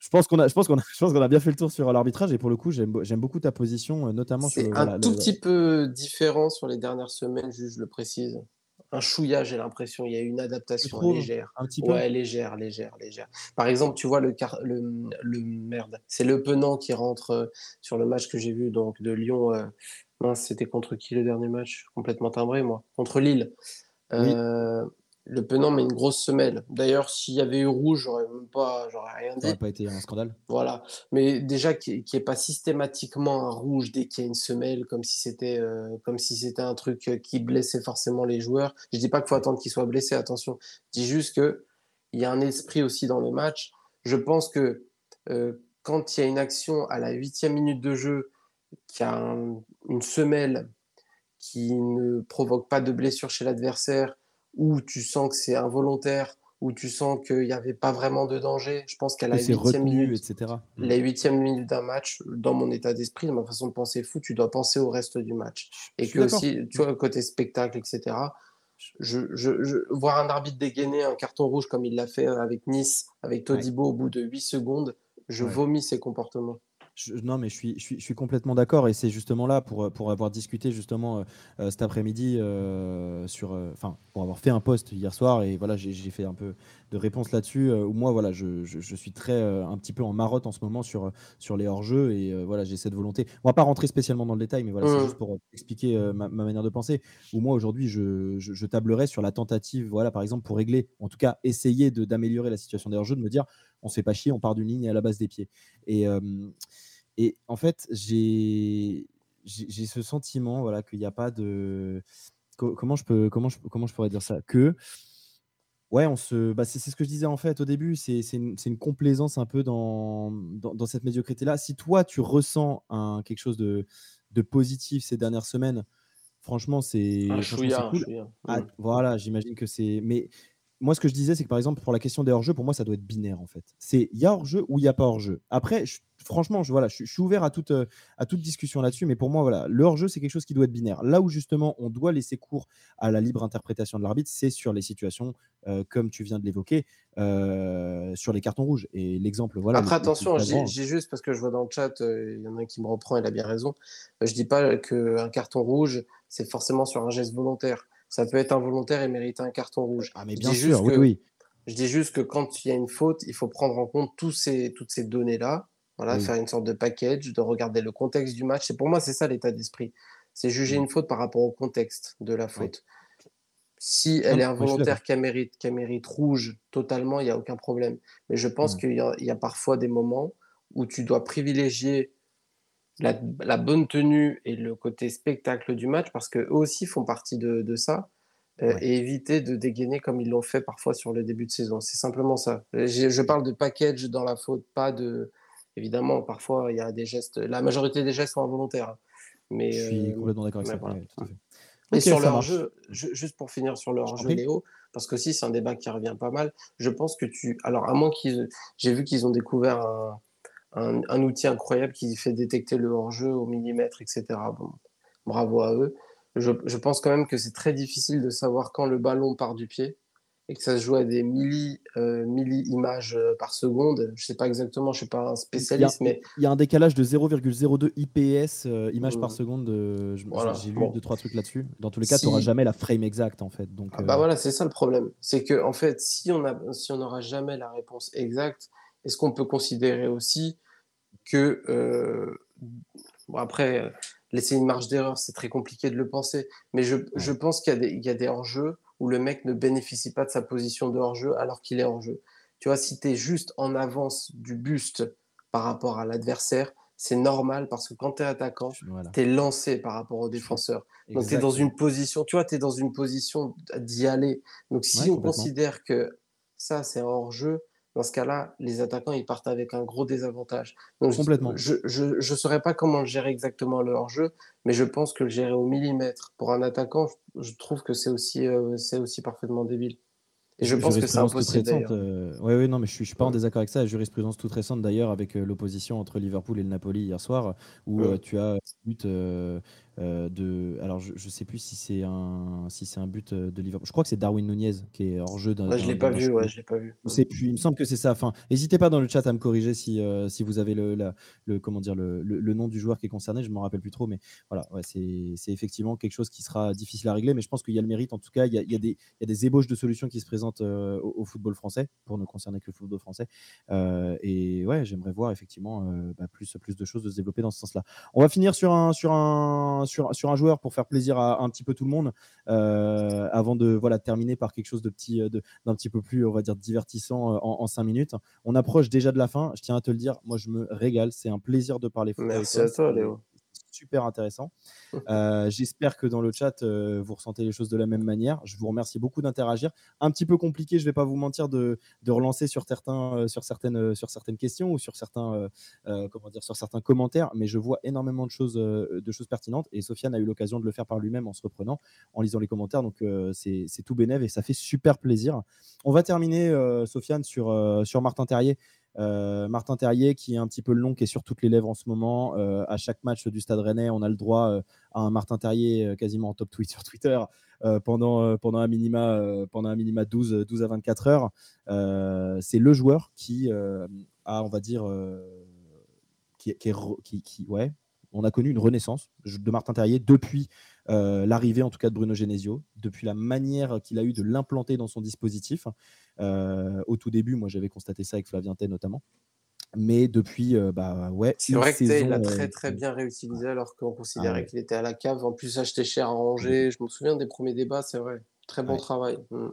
S2: je pense qu'on a, je pense qu'on a, je pense qu'on a bien fait le tour sur l'arbitrage et pour le coup, j'aime, beaucoup ta position, euh, notamment
S3: sur. C'est un tout petit peu différent sur les dernières semaines, je le précise. Un chouïa, j'ai l'impression. Il y a une adaptation légère.
S2: Un petit peu?
S3: Ouais, légère, légère, légère. Par exemple, tu vois le, le, le merde. C'est le Penant qui rentre euh, sur le match que j'ai vu donc de Lyon. Euh, c'était contre qui le dernier match? Complètement timbré, moi. Contre Lille. Euh, le Penant met une grosse semelle. D'ailleurs, s'il y avait eu rouge, j'aurais même pas, j'aurais rien dit. Ça
S2: n'aurait pas été un scandale.
S3: Voilà. Mais déjà, qu'il n'y ait pas systématiquement un rouge dès qu'il y a une semelle, comme si c'était, euh, comme si c'était un truc euh, qui blessait forcément les joueurs. Je dis pas qu'il faut attendre qu'ils soient blessés, attention. Je dis juste que il y a un esprit aussi dans le match. Je pense que euh, quand il y a une action à la huitième minute de jeu, qui a une semelle qui ne provoque pas de blessure chez l'adversaire où tu sens que c'est involontaire, où tu sens qu'il n'y avait pas vraiment de danger. Je pense qu'à la huitième minute,
S2: etc.
S3: la huitième minute d'un match, dans mon état d'esprit, dans ma façon de penser fou, tu dois penser au reste du match. Et que aussi, tu vois, côté spectacle, etc. Je, je, voir un arbitre dégainer un carton rouge comme il l'a fait avec Nice, avec Todibo au bout de 8 secondes, je vomis ses comportements
S2: non, mais je suis, je suis, complètement d'accord et c'est justement là pour, pour avoir discuté justement euh, euh, cet après-midi euh, sur, enfin, pour avoir fait un post hier soir et voilà, j'ai fait un peu de réponse là-dessus. où moi, voilà, je, je, suis très un petit peu en marotte en ce moment sur, sur les hors-jeux et voilà, j'ai cette volonté. On va pas rentrer spécialement dans le détail, mais voilà, c'est juste pour expliquer ma, manière de penser. Où moi, aujourd'hui, je, je, tablerais sur la tentative, voilà, par exemple, pour régler, en tout cas, essayer d'améliorer la situation des hors-jeux, de me dire, on se fait pas chier, on part d'une ligne à la base des pieds. Et, et en fait, j'ai j'ai ce sentiment voilà, qu'il n'y a pas de. Comment je, peux, comment, je, comment je pourrais dire ça? Que. Ouais, on se, bah c'est ce que je disais en fait au début, c'est une, une, complaisance un peu dans, dans, dans cette médiocrité-là. Si toi, tu ressens un, quelque chose de, de positif ces dernières semaines, franchement, c'est cool. Ah, voilà, j'imagine que c'est. Mais moi, ce que je disais, c'est que par exemple, pour la question des hors-jeux, pour moi, ça doit être binaire en fait. C'est il y a hors-jeu ou il n'y a pas hors-jeu. Après, franchement, je, voilà, je, suis ouvert à toute, euh, à toute discussion là-dessus, mais pour moi, voilà, le hors-jeu, c'est quelque chose qui doit être binaire. Là où justement, on doit laisser cours à la libre interprétation de l'arbitre, c'est sur les situations, euh, comme tu viens de l'évoquer, euh, sur les cartons rouges. Et l'exemple, voilà.
S3: Après, attention, j'ai juste parce que je vois dans le chat, il y en a un qui me reprend, il a bien raison. je dis pas qu'un carton rouge, c'est forcément sur un geste volontaire ça peut être involontaire et mériter un carton rouge.
S2: Ah, mais bien sûr, oui, oui.
S3: Je dis juste que quand il y a une faute, il faut prendre en compte tous ces, toutes ces données-là, voilà, faire une sorte de package, de regarder le contexte du match. Et pour moi, c'est ça l'état d'esprit. C'est juger une faute par rapport au contexte de la faute. Si elle est involontaire, qu'elle mérite, qu'elle mérite rouge totalement, il n'y a aucun problème. Mais je pense qu'il y, y, a parfois des moments où tu dois privilégier la, bonne tenue et le côté spectacle du match, parce qu'eux aussi font partie de, ça, euh, et éviter de dégainer comme ils l'ont fait parfois sur le début de saison. C'est simplement ça. Je, parle de package dans la faute, pas de... Évidemment, parfois, il y a des gestes... La majorité des gestes sont involontaires. Mais,
S2: je suis euh, complètement d'accord avec
S3: ça. Et sur leur jeu, juste pour finir sur leur jeu, Léo, parce que si c'est un débat qui revient pas mal, je pense que tu. Alors, à moins qu'ils. J'ai vu qu'ils ont découvert un, un, outil incroyable qui fait détecter le hors-jeu au millimètre, etc. Bon, bravo à eux. Je, pense quand même que c'est très difficile de savoir quand le ballon part du pied et que ça se joue à des milli, euh, milli images euh, par seconde. Je sais pas exactement, je suis pas un spécialiste, mais
S2: il y a un décalage de 0,02 IPS euh, images par mmh. seconde. J'ai lu deux trois trucs là-dessus. Dans tous les cas, tu n'auras jamais la frame exacte en fait. Donc
S3: ah bah voilà, c'est ça le problème. C'est que en fait, si on a, si on n'aura jamais la réponse exacte, est-ce qu'on peut considérer aussi que, euh, bon après, laisser une marge d'erreur, c'est très compliqué de le penser, mais je, je pense qu'il y, y, a des hors-jeux où le mec ne bénéficie pas de sa position de hors-jeu alors qu'il est hors-jeu. Tu vois, si tu es juste en avance du buste par rapport à l'adversaire, c'est normal parce que quand tu es attaquant, tu es lancé par rapport au défenseur. Donc tu es dans une position, tu vois, tu es dans une position d'y aller. Donc si on considère que ça, c'est hors-jeu, dans ce cas-là, les attaquants, ils partent avec un gros désavantage.
S2: Complètement.
S3: Je ne saurais pas comment gérer exactement le hors-jeu, mais je pense que le gérer au millimètre pour un attaquant, je, trouve que c'est aussi, euh, c'est aussi parfaitement débile. Et je pense que c'est impossible. Oui,
S2: euh, oui, non, mais je ne suis, pas en désaccord avec ça. La jurisprudence toute récente d'ailleurs avec euh, l'opposition entre Liverpool et le Napoli hier soir, où tu as but euh, de, alors je, ne sais plus si c'est un si c'est un but euh, de Liverpool. Je crois que c'est Darwin Nunez qui est hors jeu.
S3: D'un, je l'ai pas vu. Ouais, je l'ai pas vu.
S2: Il me semble que c'est ça. Enfin, n'hésitez pas dans le chat à me corriger si euh, si vous avez le, le comment dire le, le, nom du joueur qui est concerné. Je m'en rappelle plus trop, mais voilà, ouais, c'est, c'est effectivement quelque chose qui sera difficile à régler. Mais je pense qu'il y a le mérite. En tout cas, il y a, il y a des il y a des ébauches de solutions qui se présentent au, football français pour ne concerner que le football français. et ouais, j'aimerais voir effectivement bah, plus plus de choses de se développer dans ce sens-là. On va finir sur un sur un sur, sur un joueur pour faire plaisir à, un petit peu tout le monde, euh, avant de voilà terminer par quelque chose de petit, euh, d'un petit peu plus, on va dire, divertissant euh, en, cinq minutes. On approche déjà de la fin. Je tiens à te le dire, moi je me régale. C'est un plaisir de parler.
S3: Merci à toi, Léo
S2: super intéressant. Euh, j'espère que dans le chat, euh, vous ressentez les choses de la même manière. Je vous remercie beaucoup d'interagir. Un petit peu compliqué, je ne vais pas vous mentir, de, relancer sur, certains, euh, sur, certaines, sur certaines questions ou sur certains, comment dire, sur certains commentaires, mais je vois énormément de choses, de choses pertinentes et Sofiane a eu l'occasion de le faire par lui-même en se reprenant, en lisant les commentaires. Donc c'est tout bénéf et ça fait super plaisir. On va terminer, Sofiane, sur, sur Martin Terrier. Euh, Martin Terrier, qui est un petit peu le long, qui est sur toutes les lèvres en ce moment. Euh, à chaque match du Stade Rennais, on a le droit euh, à un Martin Terrier quasiment en top tweet [LAUGHS] sur Twitter pendant, pendant, un minima, pendant un minima 12, 12 à 24 heures. c'est le joueur qui a, on va dire, qui, qui, ouais, on a connu une renaissance de Martin Terrier depuis l'arrivée en tout cas de Bruno Genesio, depuis la manière qu'il a eu de l'implanter dans son dispositif. au tout début, moi j'avais constaté ça avec Flavien Tay notamment. Mais depuis, bah ouais.
S3: C'est vrai que l'a très très bien réutilisé alors qu'on considérait qu'il était à la cave. En plus, acheté cher à Angers. Je me souviens des premiers débats, c'est vrai. Très bon travail. Mmh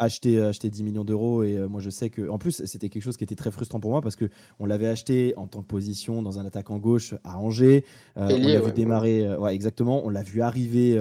S2: acheter, acheter 10 millions d'euros. Et moi, je sais que, en plus, c'était quelque chose qui était très frustrant pour moi parce que on l'avait acheté en tant que position dans un attaquant gauche à Angers. on l'a vu démarrer, ouais, exactement. On l'a vu arriver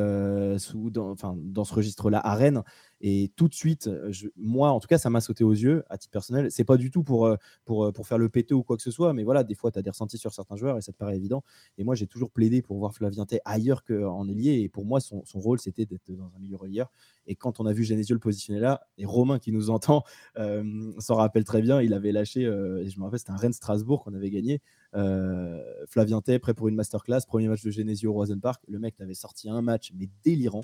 S2: sous, dans, dans ce registre-là à Rennes. Et tout de suite, euh, moi, en tout cas, ça m'a sauté aux yeux à titre personnel. C'est pas du tout pour, euh, pour, euh, pour faire le pété ou quoi que ce soit, mais voilà, des fois, tu as des ressentis sur certains joueurs et ça te paraît évident. Et moi, j'ai toujours plaidé pour voir Flavien ailleurs qu'en ailier. Et pour moi, son, son rôle, c'était d'être dans un milieu relieur. Et quand on a vu Genesio le positionner là, et Romain qui nous entend [LAUGHS] s'en rappelle très bien, il avait lâché, et je me rappelle, c'était un Rennes-Strasbourg qu'on avait gagné. Flavien Tay, prêt pour une masterclass, premier match de Genesio au Roisen Park. Le mec avait sorti un match, mais délirant.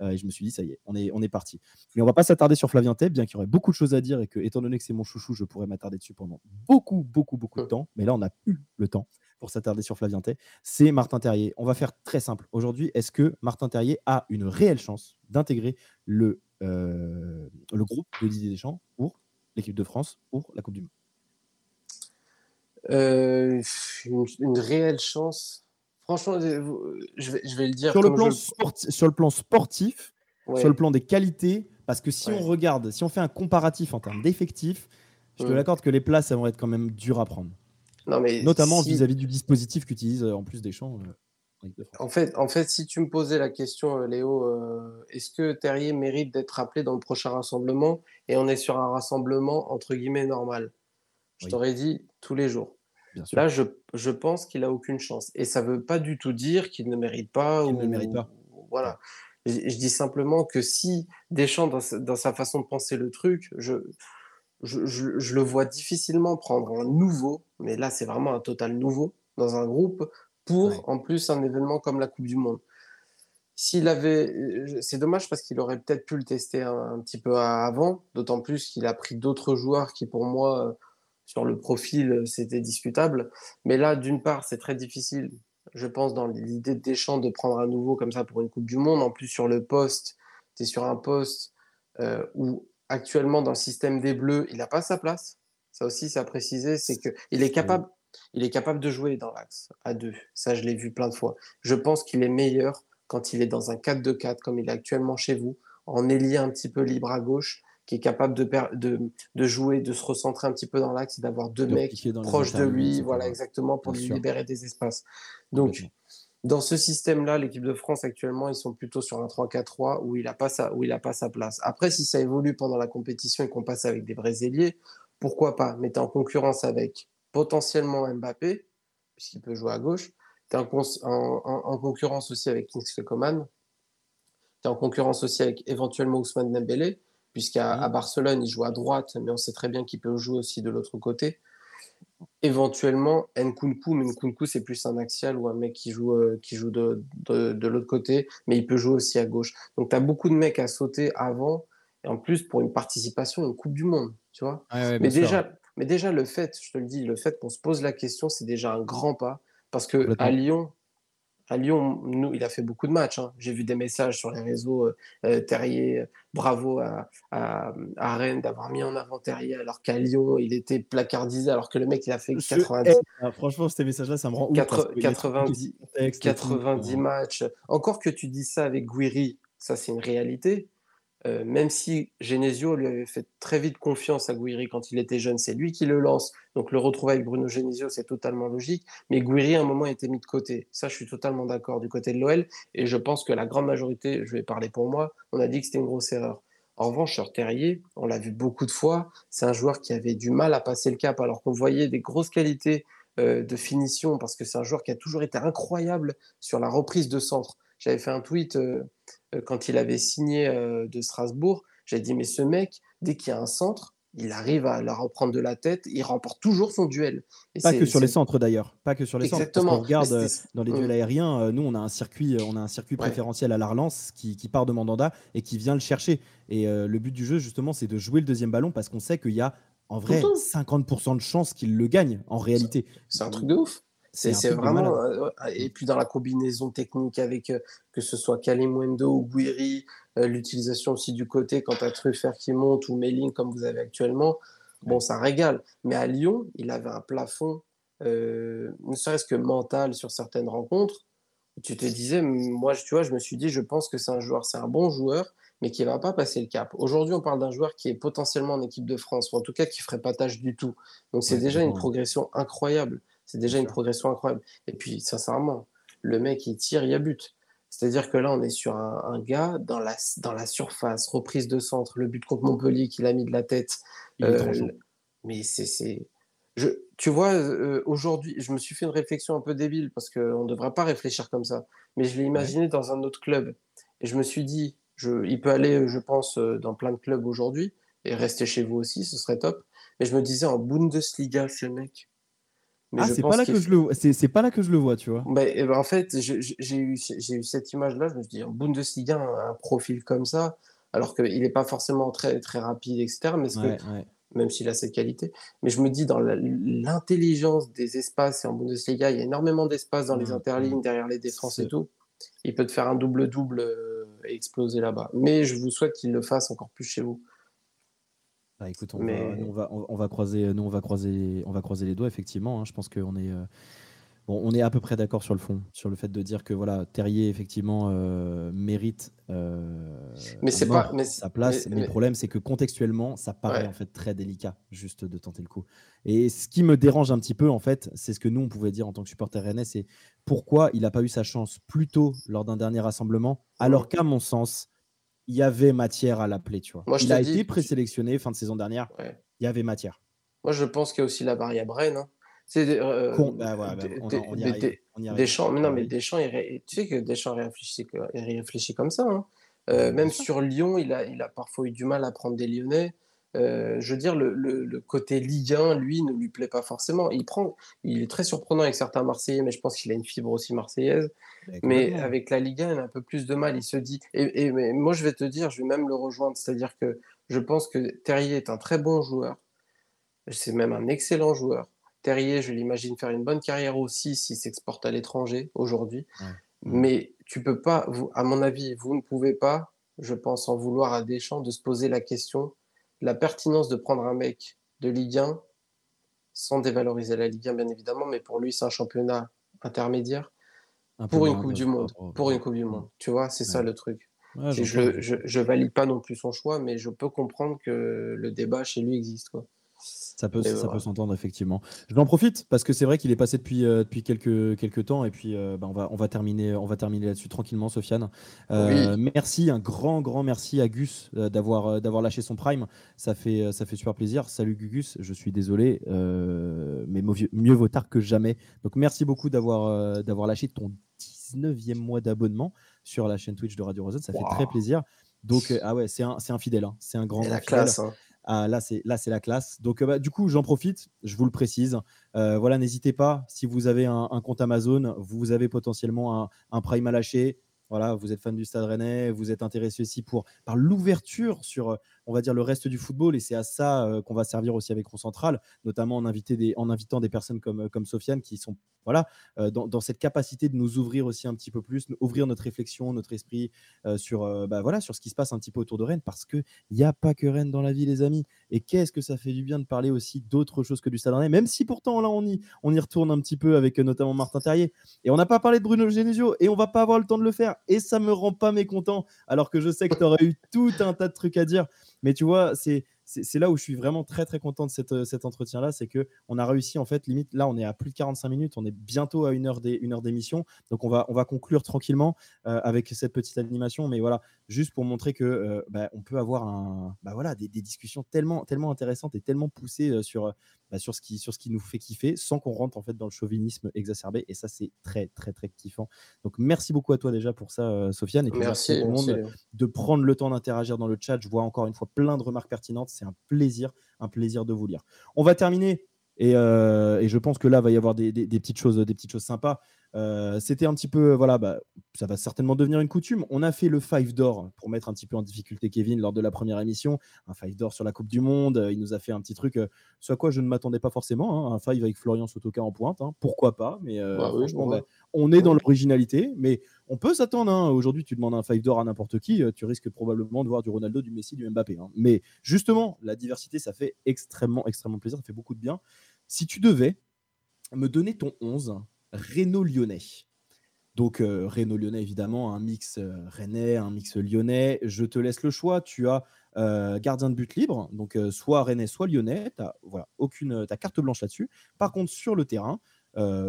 S2: Euh, et je me suis dit, ça y est, on est, on est parti. Mais on va pas s'attarder sur Flavien Tep, bien qu'il y aurait beaucoup de choses à dire et que, étant donné que c'est mon chouchou, je pourrais m'attarder dessus pendant beaucoup, beaucoup, beaucoup de temps. Mais là, on n'a plus le temps pour s'attarder sur Flavien Tep. C'est Martin Terrier. On va faire très simple. Aujourd'hui, est-ce que Martin Terrier a une réelle chance d'intégrer le, euh, le groupe de Didier Deschamps pour l'équipe de France pour la Coupe du Monde?
S3: Euh, une, réelle chance Franchement, je vais, je vais le dire.
S2: Sur, le plan, sur le plan sportif, sur le plan des qualités, parce que si on regarde, si on fait un comparatif en termes d'effectifs, je te l'accorde que les places, elles vont être quand même dures à prendre. Non, mais Notamment vis-à-vis du dispositif qu'utilise euh, en plus des champs.
S3: Euh, en fait, en fait, si tu me posais la question, euh, Léo, est-ce que Terrier mérite d'être appelé dans le prochain rassemblement Et on est sur un rassemblement entre guillemets normal? Je t'aurais dit tous les jours. Là, je, je pense qu'il a aucune chance. Et ça ne veut pas du tout dire qu'il ne mérite pas.
S2: ou, ne mérite pas.
S3: Voilà. Je, dis simplement que si Deschamps, dans sa, dans sa façon de penser le truc, je, je, je, le vois difficilement prendre un nouveau, mais là, c'est vraiment un total nouveau, dans un groupe, pour en plus un événement comme la Coupe du Monde. S'il avait, c'est dommage parce qu'il aurait peut-être pu le tester un petit peu avant, d'autant plus qu'il a pris d'autres joueurs qui, pour moi, sur le profil, euh, c'était discutable. Mais là, d'une part, c'est très difficile, je pense, dans l'idée de Deschamps de prendre à nouveau comme ça pour une Coupe du Monde. En plus, sur le poste, tu es sur un poste euh, où actuellement, dans le système des Bleus, il n'a pas sa place. Ça aussi, c'est à préciser, c'est qu'il est capable. Il est capable de jouer dans l'axe à deux. Ça, je l'ai vu plein de fois. Je pense qu'il est meilleur quand il est dans un 4-2-4 comme il est actuellement chez vous, en ailier un petit peu libre à gauche, qui est capable de, de, de, jouer, de se recentrer un petit peu dans l'axe et d'avoir deux mecs proches de lui, voilà exactement, pour lui libérer des espaces. Donc, dans ce système-là, l'équipe de France actuellement, ils sont plutôt sur un 3-4-3 où il n'a pas, sa, où il a pas sa place. Après, si ça évolue pendant la compétition et qu'on passe avec des vrais ailiers, pourquoi pas? Mais tu en concurrence avec potentiellement Mbappé, puisqu'il peut jouer à gauche. Tu es en, en, concurrence aussi avec Kingsley Coman. Tu es en concurrence aussi avec éventuellement Ousmane Dembélé puisqu'à à Barcelone, il joue à droite, mais on sait très bien qu'il peut jouer aussi de l'autre côté. Éventuellement, Nkunku, mais Nkunku, c'est plus un axial ou un mec qui joue, euh, qui joue de, de, l'autre côté, mais il peut jouer aussi à gauche. Donc, tu as beaucoup de mecs à sauter avant, et en plus, pour une participation une Coupe du Monde, tu vois. mais, déjà, mais déjà, le fait, je te le dis, le fait qu'on se pose la question, c'est déjà un grand pas, parce que à Lyon, à Lyon, nous, il a fait beaucoup de matchs. Hein. J'ai vu des messages sur les réseaux euh, euh, Terrier, bravo à, à, Rennes d'avoir mis en avant Terrier, alors qu'à Lyon, il était placardisé, alors que le mec, il a fait 90.
S2: Ah, franchement, ces messages-là, ça me rend
S3: 90, 90 matchs. Encore que tu dis ça avec Guiri, ça, c'est une réalité. Euh, même si Genesio lui avait fait très vite confiance à Guiri quand il était jeune, c'est lui qui le lance. Donc le retrouver avec Bruno Genesio, c'est totalement logique. Mais Guiri, à un moment, a été mis de côté. Ça, je suis totalement d'accord du côté de l'OL. Et je pense que la grande majorité, je vais parler pour moi, on a dit que c'était une grosse erreur. En revanche, sur Terrier, on l'a vu beaucoup de fois, c'est un joueur qui avait du mal à passer le cap alors qu'on voyait des grosses qualités euh, de finition parce que c'est un joueur qui a toujours été incroyable sur la reprise de centre. J'avais fait un tweet euh, quand il avait signé euh, de Strasbourg. J'avais dit, mais ce mec, dès qu'il y a un centre, il arrive à la reprendre de la tête, il remporte toujours son duel.
S2: pas que sur les centres d'ailleurs, pas que sur les centres. Parce qu'on regarde dans les duels aériens, nous on a un circuit, on a un circuit préférentiel à la relance qui, part de Mandanda et qui vient le chercher. Et le but du jeu justement, c'est de jouer le deuxième ballon parce qu'on sait qu'il y a en vrai 50% de chances qu'il le gagne en réalité.
S3: C'est un truc de ouf. C'est vraiment. Euh, et puis dans la combinaison technique avec que ce soit Kalimwendo ou Guiri, l'utilisation aussi du côté quand tu as Truffert qui monte ou Melling comme vous avez actuellement, bon, ça régale. Mais à Lyon, il avait un plafond, ne serait-ce que mental sur certaines rencontres. Tu te disais, moi, tu vois, je me suis dit, je pense que c'est un joueur, c'est un bon joueur, mais qui ne va pas passer le cap. Aujourd'hui, on parle d'un joueur qui est potentiellement en équipe de France, ou en tout cas qui ne ferait pas tâche du tout. Donc c'est déjà une progression incroyable. C'est déjà une progression incroyable. Et puis, sincèrement, le mec, il tire, il y a but. C'est-à-dire que là, on est sur un, gars dans la, dans la surface, reprise de centre, le but contre Montpellier qu'il a mis de la tête. Euh, mais c'est. Je, tu vois, euh, aujourd'hui, je me suis fait une réflexion un peu débile parce qu'on ne devrait pas réfléchir comme ça. Mais je l'ai imaginé dans un autre club. Et je me suis dit, il peut aller, je pense, euh, dans plein de clubs aujourd'hui et rester chez vous aussi, ce serait top. Mais je me disais en Bundesliga, ce mec.
S2: Mais ah, c'est pas là que je le, c'est pas là que je le vois, tu vois.
S3: Mais, eh ben, en fait, j'ai eu, eu cette image-là. Je me suis dit en Bundesliga, un, profil comme ça, alors qu'il n'est pas forcément très très rapide, etc. Mais même s'il a cette qualité. Mais je me dis dans l'intelligence des espaces et en Bundesliga, il y a énormément d'espace dans les interlignes, derrière les défenses et tout. Il peut te faire un double-double euh, et exploser là-bas. Mais je vous souhaite qu'il le fasse encore plus chez vous.
S2: Bah, écoute, on, va, on, va, croiser, nous, on va croiser, on va croiser les doigts, effectivement. Hein. Je pense qu'on est, euh, bon, on est à peu près d'accord sur le fond, sur le fait de dire que voilà, Terrier, effectivement, euh, mérite euh,
S3: mais c'est pas, mais
S2: sa place. Mais, le problème, c'est que contextuellement, ça paraît en fait très délicat, juste de tenter le coup. Et ce qui me dérange un petit peu, en fait, c'est ce que nous, on pouvait dire en tant que supporter rennais, c'est pourquoi il n'a pas eu sa chance plus tôt lors d'un dernier rassemblement, alors qu'à mon sens, il y avait matière à l'appeler, tu vois. il a été présélectionné fin de saison dernière. Il y avait matière.
S3: Moi, je pense qu'il y a aussi la variable Rennes. Hein. C'est euh, Deschamps, mais non, mais Deschamps, il, tu sais que Deschamps réfléchit, réfléchit comme ça. Hein. Euh, même sur Lyon, il a, il a parfois eu du mal à prendre des Lyonnais. Euh, je veux dire, le, le, côté Ligue 1, lui, ne lui plaît pas forcément. Il, prend, il est très surprenant avec certains Marseillais, mais je pense qu'il a une fibre aussi marseillaise. Mais, avec la Ligue 1, il a un peu plus de mal. Il se dit. Et, mais moi, je vais te dire, je vais même le rejoindre. C'est-à-dire que je pense que Terrier est un très bon joueur. C'est même un excellent joueur. Terrier, je l'imagine faire une bonne carrière aussi s'il s'exporte à l'étranger aujourd'hui. Mais tu peux pas, vous, à mon avis, vous ne pouvez pas, je pense, en vouloir à Deschamps de se poser la question la pertinence de prendre un mec de Ligue 1 sans dévaloriser la Ligue 1 bien évidemment, mais pour lui c'est un championnat intermédiaire pour une Coupe du Monde, pour une Coupe du Monde. Tu vois, c'est ça le truc. je, je, valide pas non plus son choix, mais je peux comprendre que le débat chez lui existe quoi.
S2: Ça peut, ça peut s'entendre effectivement. Je m'en profite parce que c'est vrai qu'il est passé depuis, euh, depuis quelques, quelques temps et puis euh, bah, on, va, on va terminer, on va terminer là-dessus tranquillement, Sofiane. Euh, merci, un grand, grand merci à Gus d'avoir, d'avoir lâché son prime. Ça fait, ça fait super plaisir. Salut Gus, je suis désolé, mais mieux, vaut tard que jamais. Donc merci beaucoup d'avoir, d'avoir lâché ton 19e mois d'abonnement sur la chaîne Twitch de Radio Rosen. Ça fait très plaisir. Donc, ah ouais, c'est un, un fidèle, hein. c'est un grand,
S3: la classe. Hein.
S2: Ah, là, c'est là, c'est la classe. Donc, euh, bah, du coup, j'en profite. Je vous le précise. Euh, voilà, n'hésitez pas. Si vous avez un, compte Amazon, vous avez potentiellement un, Prime à lâcher. Voilà, vous êtes fan du Stade Rennais, vous êtes intéressé aussi pour par l'ouverture sur, euh, on va dire le reste du football, et c'est à ça qu'on va servir aussi avec Rond Central, notamment en, des, en invitant des personnes comme comme Sofiane qui sont voilà, euh, dans, cette capacité de nous ouvrir aussi un petit peu plus, ouvrir notre réflexion, notre esprit euh, sur, euh, bah, voilà, sur ce qui se passe un petit peu autour de Rennes, parce qu'il n'y a pas que Rennes dans la vie, les amis. Et qu'est-ce que ça fait du bien de parler aussi d'autres choses que du Stade Rennais, même si pourtant là on y, on y retourne un petit peu avec notamment Martin Terrier. Et on n'a pas parlé de Bruno Genesio, et on va pas avoir le temps de le faire. Et ça me rend pas mécontent, alors que je sais que tu aurais eu tout un tas de trucs à dire. Mais tu vois, c'est là où je suis vraiment très très content de euh, cet entretien-là, c'est que on a réussi en fait limite là on est à plus de 45 minutes, on est bientôt à une heure d'émission, donc on va on va conclure tranquillement euh, avec cette petite animation, mais voilà juste pour montrer que euh, bah, on peut avoir bah, des, discussions tellement tellement intéressantes et tellement poussées sur bah, sur ce qui sur ce qui nous fait kiffer sans qu'on rentre en fait dans le chauvinisme exacerbé et ça c'est très très très kiffant. Donc merci beaucoup à toi déjà pour ça Sofiane et
S3: puis merci, à tout le monde
S2: de prendre le temps d'interagir dans le chat. Je vois encore une fois plein de remarques pertinentes c'est un plaisir, un plaisir de vous lire. On va terminer Et, et, je pense que là, va y avoir des, des, petites, choses, des petites choses sympas. Euh, c'était un petit peu, voilà, bah, ça va certainement devenir une coutume. On a fait le Five d'or pour mettre un petit peu en difficulté Kevin lors de la première émission. Un Five d'or sur la Coupe du Monde. Il nous a fait un petit truc, euh, soit à quoi je ne m'attendais pas forcément. Hein, un Five avec Florian Sotoka en pointe. Hein, pourquoi pas Mais euh, bah franchement, bah, on est dans l'originalité. Mais on peut s'attendre. Hein. Aujourd'hui, tu demandes un Five d'or à n'importe qui. Tu risques probablement de voir du Ronaldo, du Messi, du Mbappé. Mais justement, la diversité, ça fait extrêmement, extrêmement plaisir. Ça fait beaucoup de bien. Si tu devais me donner ton 11 Renault-Lyonnais. Donc, euh, Renault-Lyonnais, évidemment, un mix euh, rennais, un mix lyonnais. Je te laisse le choix. Tu as euh, gardien de but libre, donc soit rennais, soit lyonnais. Tu as voilà, aucune, carte blanche là-dessus. Par contre, sur le terrain,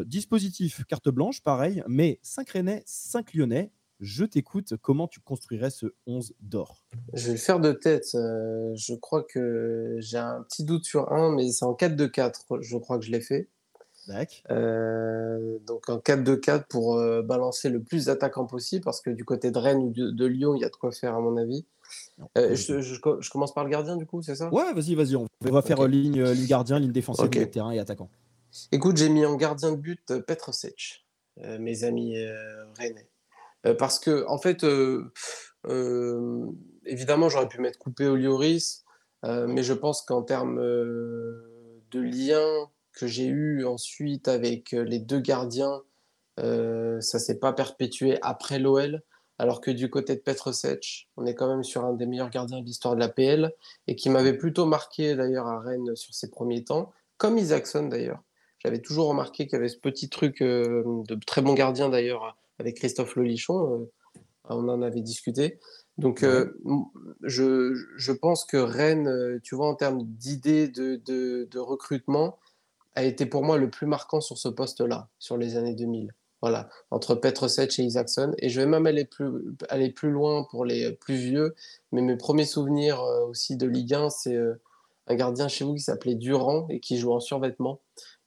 S2: dispositif carte blanche, pareil, mais 5 rennais, 5 lyonnais. Je t'écoute. Comment tu construirais ce 11 d'or?
S3: Je vais le faire de tête. je crois que j'ai un petit doute sur un, mais c'est en 4-2-4. Je crois que je l'ai fait. Euh, donc un 4-2-4 pour euh, balancer le plus d'attaquants possible parce que du côté de Rennes ou de, Lyon, il y a de quoi faire à mon avis. Euh, je, commence par le gardien du coup, c'est ça?
S2: Ouais, vas-y, vas-y. On va faire ligne, ligne, gardien, ligne défensive, terrain et attaquant.
S3: Écoute, j'ai mis en gardien de but Petr Sech, mes amis rennais. parce que, en fait, évidemment, j'aurais pu mettre coupé au Lloris, mais je pense qu'en termes de lien que j'ai eu ensuite avec euh, les deux gardiens, euh, ça s'est pas perpétué après l'OL. Alors que du côté de Petr Sech, on est quand même sur un des meilleurs gardiens de l'histoire de la PL et qui m'avait plutôt marqué d'ailleurs à Rennes sur ses premiers temps, comme Isaacson d'ailleurs. J'avais toujours remarqué qu'il y avait ce petit truc euh, de très bon gardien d'ailleurs avec Christophe Lolichon. Euh, on en avait discuté. Donc, je, je, pense que Rennes, tu vois, en termes d'idées de, de, de, recrutement, a été pour moi le plus marquant sur ce poste-là, sur les années 2000. Voilà, entre Petroset et Isaacson. Et je vais même aller plus, aller plus loin pour les plus vieux. Mais mes premiers souvenirs euh, aussi de Ligue 1, c'est euh, un gardien chez vous qui s'appelait Durand et qui joue en survêtement.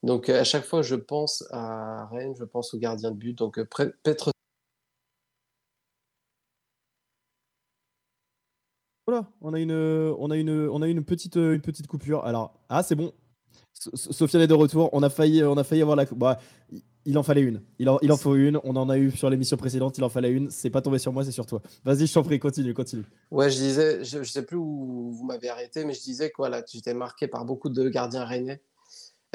S3: Donc euh, à chaque fois, je pense à Rennes, je pense au gardien de but. Donc Petroset.
S2: Voilà, on a une, on a une, on a une petite, une petite coupure. Alors, ah, c'est bon, Sofiane est de retour. On a failli, on a failli avoir la. Bah, il en fallait une. Il en, il en faut une. On en a eu sur l'émission précédente. Il en fallait une. C'est pas tombé sur moi, c'est sur toi. Vas-y, je t'en prie, continue, continue.
S3: Ouais, je disais, je, sais plus où vous m'avez arrêté, mais je disais que voilà, j'étais marqué par beaucoup de gardiens rennais.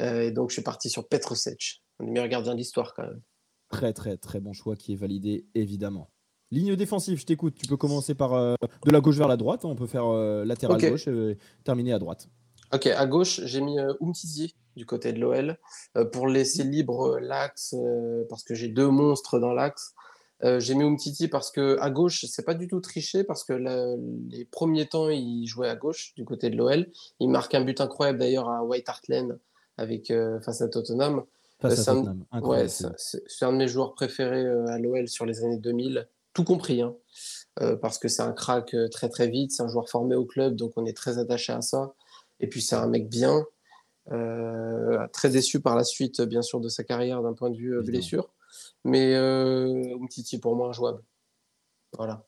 S3: Euh, et donc, je suis parti sur Petrosec, un des meilleurs gardiens de l'histoire quand même.
S2: Très, très, très bon choix qui est validé, évidemment. Ligne défensive, je t'écoute. Tu peux commencer par euh, de la gauche vers la droite. On peut faire euh, latéral gauche et terminer à droite.
S3: Ok, à gauche, j'ai mis euh, du côté de l'OL euh, pour laisser libre euh, l'axe euh, parce que j'ai deux monstres dans l'axe. j'ai mis Umtiti parce que à gauche, c'est pas du tout triché parce que les premiers temps, il jouait à gauche du côté de l'OL. Il marque un but incroyable d'ailleurs à White Hart Lane avec face à Tottenham.
S2: c'est un,
S3: un, de mes joueurs préférés à l'OL sur les années 2000, tout compris. Hein. parce que c'est un crack très très vite, c'est un joueur formé au club, donc on est très attaché à ça. Et puis c'est un mec bien, euh, très déçu par la suite, bien sûr, de sa carrière d'un point de vue euh, blessure. Mais euh, Umtiti, pour moi, jouable. Voilà.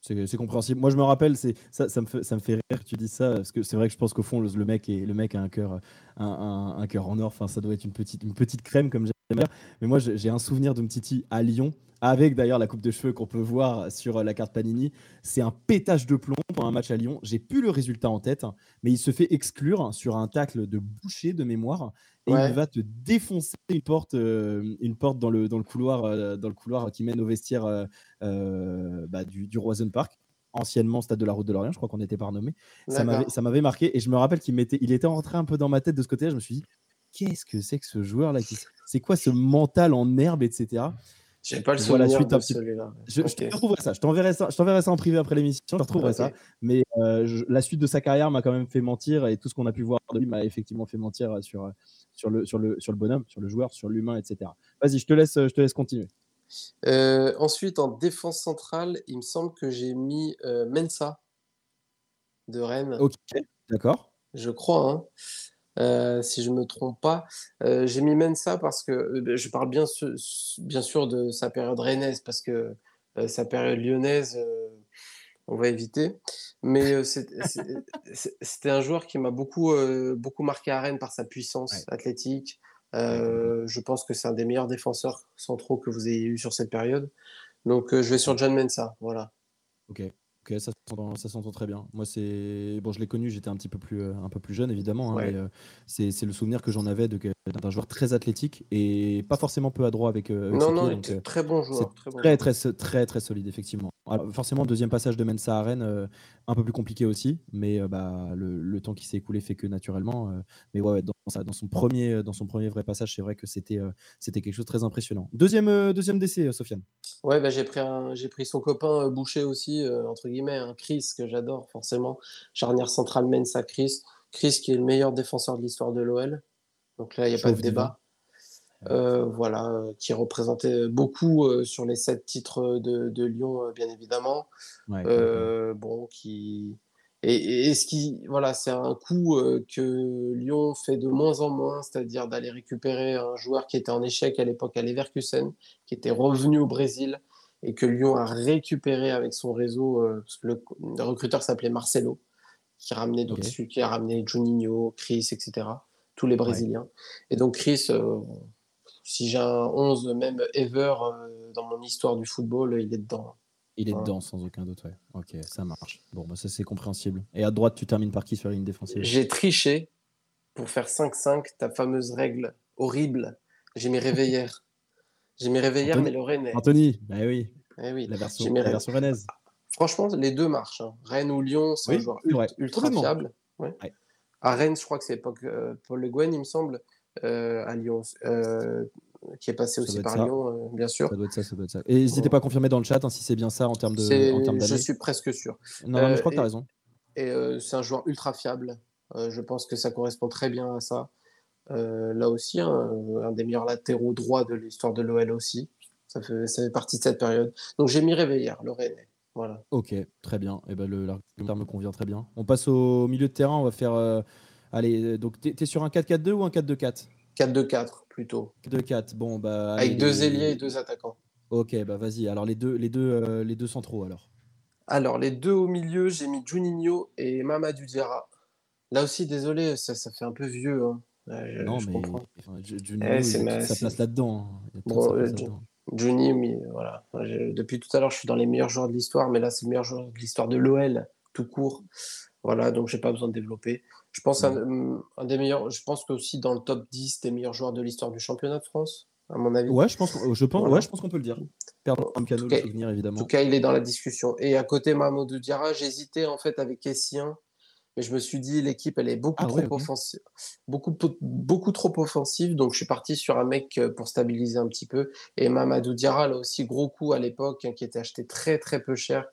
S2: C'est compréhensible. Moi, je me rappelle, ça, ça, me fait, ça me fait rire que tu dis ça, parce que c'est vrai que je pense qu'au fond, le, mec est, le mec a un cœur, un, un, cœur en or. Enfin, ça doit être une petite, une petite crème, comme j'aime dire. Mais moi, j'ai un souvenir d'Umtiti à Lyon avec d'ailleurs la coupe de cheveux qu'on peut voir sur la carte Panini. C'est un pétage de plomb pour un match à Lyon. J'ai plus le résultat en tête, mais il se fait exclure sur un tacle de boucher de mémoire et il va te défoncer une porte, euh, une porte dans le, dans le couloir, euh, dans le couloir qui mène au vestiaire euh, bah, du, du Roison Park anciennement Stade de la Route de Lorient, je crois qu'on était pas renommé. Ça m'avait marqué et je me rappelle qu'il il était rentré un peu dans ma tête de ce côté-là. Je me suis dit, qu'est-ce que c'est que ce joueur-là C'est quoi ce mental en herbe, etc.
S3: J'ai pas le souvenir la suite, de celui-là.
S2: Je, te retrouverai ça. Je t'enverrai ça. Je ça en privé après l'émission. Je retrouverai ça. Mais euh, la suite de sa carrière m'a quand même fait mentir et tout ce qu'on a pu voir de lui m'a effectivement fait mentir sur, sur, le, sur, le, sur le bonhomme, sur le joueur, sur l'humain, etc. Vas-y, je te laisse, je te laisse continuer.
S3: Euh, ensuite, en défense centrale, il me semble que j'ai mis euh, Mensa de Rennes.
S2: Ok, d'accord.
S3: Je crois. Hein. Euh, si je ne me trompe pas. Euh, j'ai mis Mensa parce que euh, ben, je parle bien, bien sûr de sa période rennaise parce que sa période lyonnaise, on va éviter. Mais c'était un joueur qui m'a beaucoup, beaucoup marqué à Rennes par sa puissance athlétique. je pense que c'est un des meilleurs défenseurs centraux que vous ayez eu sur cette période. Donc je vais sur John Mensa, voilà.
S2: Ok. Ok, ça s'entend très bien. Moi, c'est bon, je l'ai connu, j'étais un petit peu plus, euh, un peu plus jeune, évidemment. Hein, euh, c'est le souvenir que j'en avais d'un joueur très athlétique et pas forcément peu adroit avec.
S3: Euh, non, non, très bon joueur.
S2: Très, très, très, très, solide, effectivement. forcément, deuxième passage de Mensa à Rennes, un peu plus compliqué aussi, mais bah, le, temps qui s'est écoulé fait que naturellement. mais ouais, dans, dans, son premier, dans son premier vrai passage, c'est vrai que c'était c'était quelque chose de très impressionnant. Deuxième, deuxième décès, Sofiane.
S3: Ouais, bah, j'ai pris, j'ai pris son copain Boucher aussi, entre guillemets, un Chris que j'adore forcément. Charnière centrale Mensa Chris. Chris qui est le meilleur défenseur de l'histoire de l'OL. Donc là, il n'y a pas de débat. Euh, voilà, euh, qui représentait beaucoup euh, sur les sept titres de, Lyon, bien évidemment. bon, qui et, ce qui, voilà, c'est un coup que Lyon fait de moins en moins, c'est-à-dire d'aller récupérer un joueur qui était en échec à l'époque à Leverkusen, qui était revenu au Brésil et que Lyon a récupéré avec son réseau. parce que le, recruteur s'appelait Marcelo, qui ramenait donc qui a ramené Juninho, Chris, etc. Tous les Brésiliens. Et donc Chris, si j'ai un 11 même ever euh, dans mon histoire du football, il est dedans.
S2: Il est dedans sans aucun doute, ouais. Ok, ça marche. Bon, bah, ça c'est compréhensible. Et à droite, tu termines par qui sur la ligne défensive?
S3: J'ai triché pour faire 5-5, ta fameuse règle horrible. J'ai mis [LAUGHS] réveillère. J'ai mis réveillère, mais le Rennes.
S2: Anthony, bah oui. Eh oui. La version, la version rennaise.
S3: Franchement, les deux marchent. Hein. Rennes ou Lyon, c'est un joueur ultra, fiable. À Rennes, je crois que c'est euh, Paul Le Guen, il me semble. Euh, à Lyon, euh, qui est passé aussi par Lyon, euh, bien sûr.
S2: Ça doit être ça, ça doit être ça. Et n'hésitez pas à confirmer dans le chat hein, si c'est bien ça en termes de.
S3: je suis presque sûr.
S2: Non, je crois que tu as raison.
S3: Et c'est un joueur ultra fiable. je pense que ça correspond très bien à ça. Là aussi, un des meilleurs latéraux droits de l'histoire de l'OL aussi. Ça fait, ça fait partie de cette période. Donc j'ai mis Réveillère, le Rennais. Voilà.
S2: Ok, très bien. Et eh ben, le l'argumentaire me convient très bien. On passe au milieu de terrain. On va faire Allez, euh, donc tu es, sur un 4-4-2 ou un 4-2-4
S3: 4-2-4 plutôt.
S2: 4-2-4, bon bah.
S3: Avec deux ailiers et deux attaquants.
S2: Ok, bah vas-y. Alors les deux, les deux, euh, les deux centraux alors.
S3: Alors les deux au milieu, j'ai mis Juninho et Mamadou Diarra. Là aussi, désolé, ça, ça fait un peu vieux. Hein.
S2: Non, mais enfin, Juninho, eh, il a sa place là-dedans. Hein. Bon,
S3: euh, mais voilà. Depuis tout à l'heure, je suis dans les meilleurs joueurs de l'histoire, mais là, c'est le meilleur joueur de l'histoire de l'OL, tout court. Voilà, donc j'ai pas besoin de développer. Je pense un, des meilleurs, je pense que aussi dans le top 10 des meilleurs joueurs de l'histoire du championnat de France, à mon avis.
S2: Ouais, je pense, je pense, ouais, je pense qu'on peut le dire.
S3: Perdre un piano, le souvenir évidemment. En tout cas, il est dans la discussion. Et à côté, Mahmoud Diarra, j'hésitais en fait avec Essien, mais je me suis dit l'équipe elle est beaucoup ah trop offensive, beaucoup, beaucoup trop offensive, donc je suis parti sur un mec euh, pour stabiliser un petit peu. Et Mamadou Diarra, là aussi gros coup à l'époque, hein, qui était acheté très très peu cher,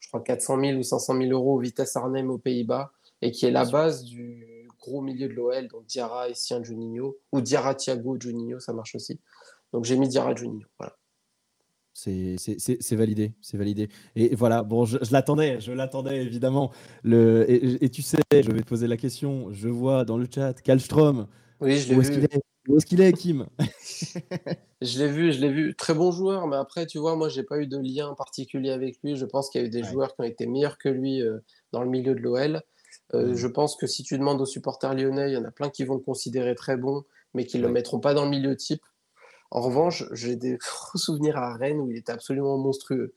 S3: je crois 400 000 ou 500 000 euros Vitesse Arnhem aux Pays-Bas. Et qui est la base du gros milieu de l'OL, donc Diarra, Essien, Juninho, ou Diarra, Thiago, Juninho, ça marche aussi. Donc j'ai mis Diarra, Juninho, voilà.
S2: C'est validé, c'est validé. Et voilà, bon, je, l'attendais, je l'attendais évidemment. Le, et, tu sais, je vais te poser la question. Je vois dans le chat Kalstrom.
S3: Oui, je l'ai vu.
S2: Où est-ce qu'il est, Kim? [LAUGHS]
S3: Je l'ai vu, je l'ai vu. Très bon joueur, mais après, tu vois, moi, j'ai pas eu de lien particulier avec lui. Je pense qu'il y a eu des joueurs qui ont été meilleurs que lui euh, dans le milieu de l'OL. Euh, je pense que si tu demandes aux supporters lyonnais, il y en a plein qui vont le considérer très bon, mais qui ne le mettront pas dans le milieu type. En revanche, j'ai des gros souvenirs à Rennes où il était absolument monstrueux.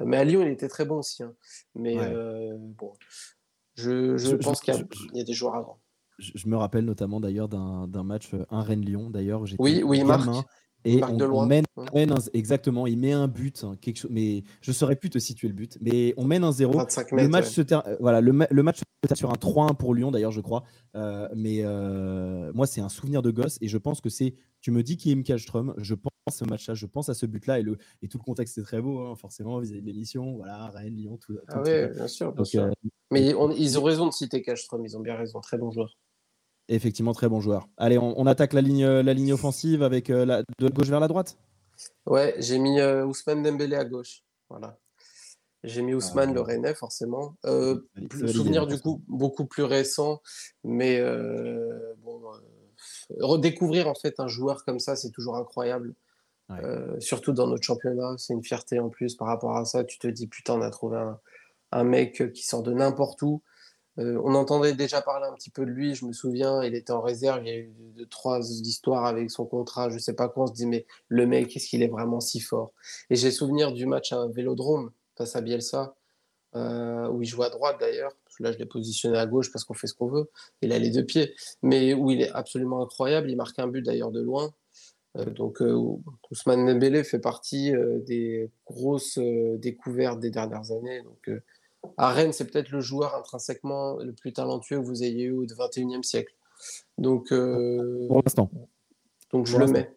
S3: Euh, mais à Lyon, il était très bon aussi. Hein. Mais euh, bon, je, pense qu'il y, a des joueurs avant.
S2: Je, me rappelle notamment d'ailleurs d'un match, un Rennes-Lyon d'ailleurs.
S3: Oui, oui, Marc.
S2: Et on, mène, exactement, il met un but, hein, quelque chose, mais je saurais plus te situer le but, mais on mène un 0. Le match se termine, voilà, le, le, match se termine sur un 3-1 pour Lyon d'ailleurs, je crois. Euh, mais euh, moi, c'est un souvenir de gosse et je pense que c'est. Tu me dis qui est Kallström, je pense à ce match-là, je pense à ce but-là et, le, et tout le contexte est très beau, hein, forcément, vis-à-vis de l'émission. Voilà, Rennes, Lyon, tout.
S3: ah oui, bien sûr. Euh, mais ils ont raison de citer Kallström, ils ont bien raison, très bon joueur.
S2: Effectivement, très bon joueur. Allez, on, attaque la ligne, la ligne offensive avec euh, la, de gauche vers la droite
S3: Ouais, j'ai mis euh, Ousmane Dembélé à gauche. Voilà. J'ai mis Ousmane ah, le Rennais, forcément. Euh, souvenir du coup beaucoup plus récent, mais euh, bon, redécouvrir en fait un joueur comme ça, c'est toujours incroyable. surtout dans notre championnat, c'est une fierté en plus par rapport à ça. Tu te dis putain, on a trouvé un, un mec qui sort de n'importe où. Euh, on entendait déjà parler un petit peu de lui, je me souviens, il était en réserve, il y a eu deux, trois histoires avec son contrat, je sais pas quoi, on se dit mais le mec, est-ce qu'il est vraiment si fort? Et j'ai souvenir du match à un Vélodrome face à Bielsa, euh, où il joue à droite d'ailleurs, là je l'ai positionné à gauche parce qu'on fait ce qu'on veut, il a les deux pieds, mais où il est absolument incroyable, il marque un but d'ailleurs de loin, euh, donc Ousmane Dembélé fait partie des grosses découvertes des dernières années, à Rennes, c'est peut-être le joueur intrinsèquement le plus talentueux que vous ayez eu au 21e siècle. Donc, euh,
S2: pour l'instant.
S3: Donc, je le mets.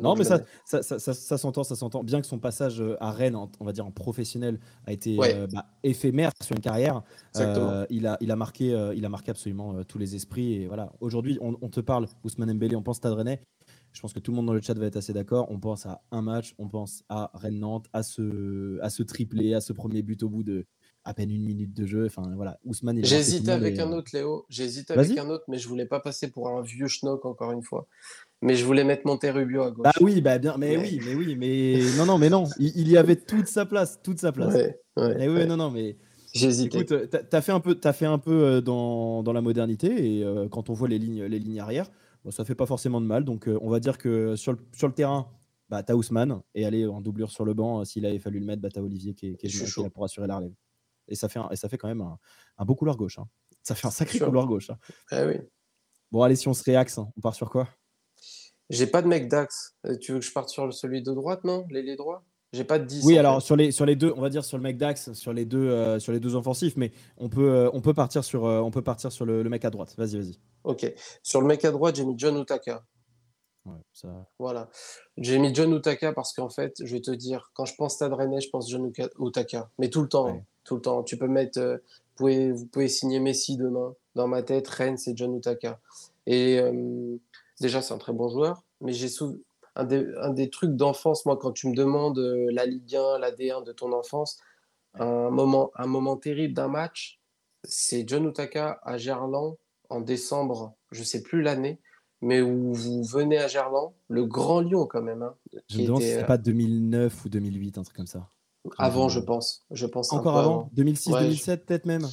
S2: non, mais ça, ça, ça, s'entend, ça s'entend. Bien que son passage euh, à Rennes, on va dire en professionnel, a été euh, bah, éphémère sur une carrière, il, a, il, a marqué, il a marqué absolument tous les esprits. Et voilà, aujourd'hui, on, te parle, Ousmane Mbélé, on pense Stade Rennais. Je pense que tout le monde dans le chat va être assez d'accord. On pense à un match, on pense à Rennes-Nantes, à ce, à ce triplé, à ce premier but au bout de, à peine une minute de jeu. Enfin voilà, Ousmane.
S3: J'ai hésité avec un autre, Léo. J'ai hésité avec un autre, mais je voulais pas passer pour un vieux schnock encore une fois. Mais je voulais mettre Monterrubio à gauche.
S2: Bah oui, bah bien, mais oui, [LAUGHS] mais oui, mais non, non, mais non, il, y avait toute sa place, toute sa place.
S3: Ouais,
S2: ouais, oui, non, non, mais.
S3: Hésité.
S2: Écoute, t'as fait un peu, as fait un peu euh, dans, dans la modernité et euh, quand on voit les lignes, les lignes arrière, bon, ça fait pas forcément de mal. Donc euh, on va dire que sur le, sur le terrain, bah, t'as Ousmane et aller en doublure sur le banc, s'il avait fallu le mettre, bah, t'as Olivier qui est, qui est, pour assurer la relève. Et ça fait, et ça fait quand même un, beau couloir gauche. Hein. Ça fait un sacré couloir gauche. Hein.
S3: Eh oui.
S2: Bon, allez, si on se réaxe, hein, on part sur quoi?
S3: J'ai pas de mec d'axe. Euh, tu veux que je parte sur celui de droite, non? L'ailier droit j'ai pas de 10.
S2: Oui, alors sur les, sur les deux, on va dire sur le mec d'axe, sur les deux euh, sur les deux offensifs, mais on peut, euh, on peut partir sur, on peut partir sur le, mec à droite. Vas-y, vas-y.
S3: Ok. Sur le mec à droite, j'ai mis John Utaka. Voilà. J'ai mis John Utaka parce qu'en fait, je vais te dire, quand je pense Stade Rennais, je pense John Utaka. Mais tout le temps, tout le temps. Tu peux mettre, euh, vous, pouvez, vous pouvez signer Messi demain. Dans ma tête, Rennes, c'est John Utaka. Et euh, déjà, c'est un très bon joueur. Mais j'ai un des, un des trucs d'enfance, moi, quand tu me demandes euh, la Ligue 1, la D1 de ton enfance, un moment, un moment terrible d'un match, c'est John Utaka à Gerland en décembre, je sais plus l'année, mais où vous venez à Gerland, le Grand Lyon quand même. Hein,
S2: je me demande si c'est pas 2009 ou 2008, un truc comme ça.
S3: Avant, je pense. Je pense
S2: Encore avant, 2006, 2007 peut-être même.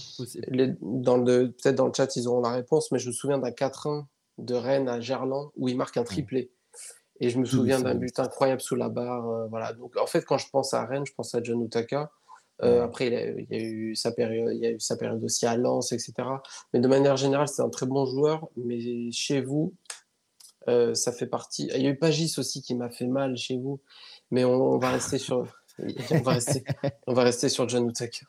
S3: dans le, peut-être dans le chat, ils auront la réponse, mais je me souviens d'un 4-1 de Rennes à Gerland où il marque un triplé. Et je me souviens d'un but incroyable sous la barre. Euh, voilà. Donc, en fait, quand je pense à Rennes, je pense à John Utaka. Euh, après, il, y a eu sa période, il y a eu sa période aussi à Lens, etc. Mais de manière générale, c'est un très bon joueur. Mais chez vous, euh, ça fait partie. Il y a eu Pagis aussi qui m'a fait mal chez vous. Mais on, va rester sur. on, va rester, on va rester sur John Utaka.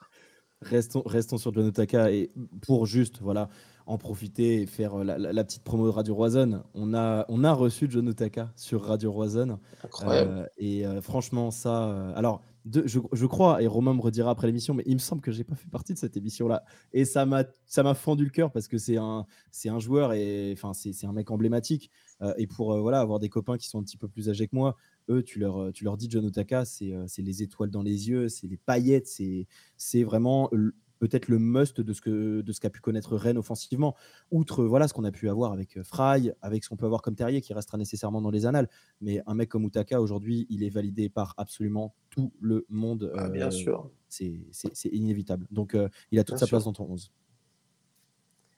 S2: Restons, restons sur John Utaka et pour juste voilà en profiter et faire la, petite promo de Radio Roison. On a, on a reçu John Utaka sur Radio Roison.
S3: Incroyable. Euh,
S2: et franchement, ça. alors, je, crois, et Romain me redira après l'émission, mais il me semble que j'ai pas fait partie de cette émission-là. Et ça m'a, ça m'a fendu le cœur parce que c'est un, c'est un joueur et enfin c'est, un mec emblématique. Euh, et pour euh, voilà avoir des copains qui sont un petit peu plus âgés que moi, eux, tu leur, tu leur dis John Otaka, c'est, euh, les étoiles dans les yeux, c'est les paillettes, c'est, c'est vraiment peut-être le must de ce que de ce qu'a pu connaître Rennes offensivement. Outre voilà ce qu'on a pu avoir avec euh, Fry, avec ce qu'on peut avoir comme Terrier qui restera nécessairement dans les annales, mais un mec comme Utaka aujourd'hui, il est validé par absolument tout le monde.
S3: Ah, bien euh, sûr.
S2: C'est inévitable. Donc euh, il a toute sa place dans ton 11.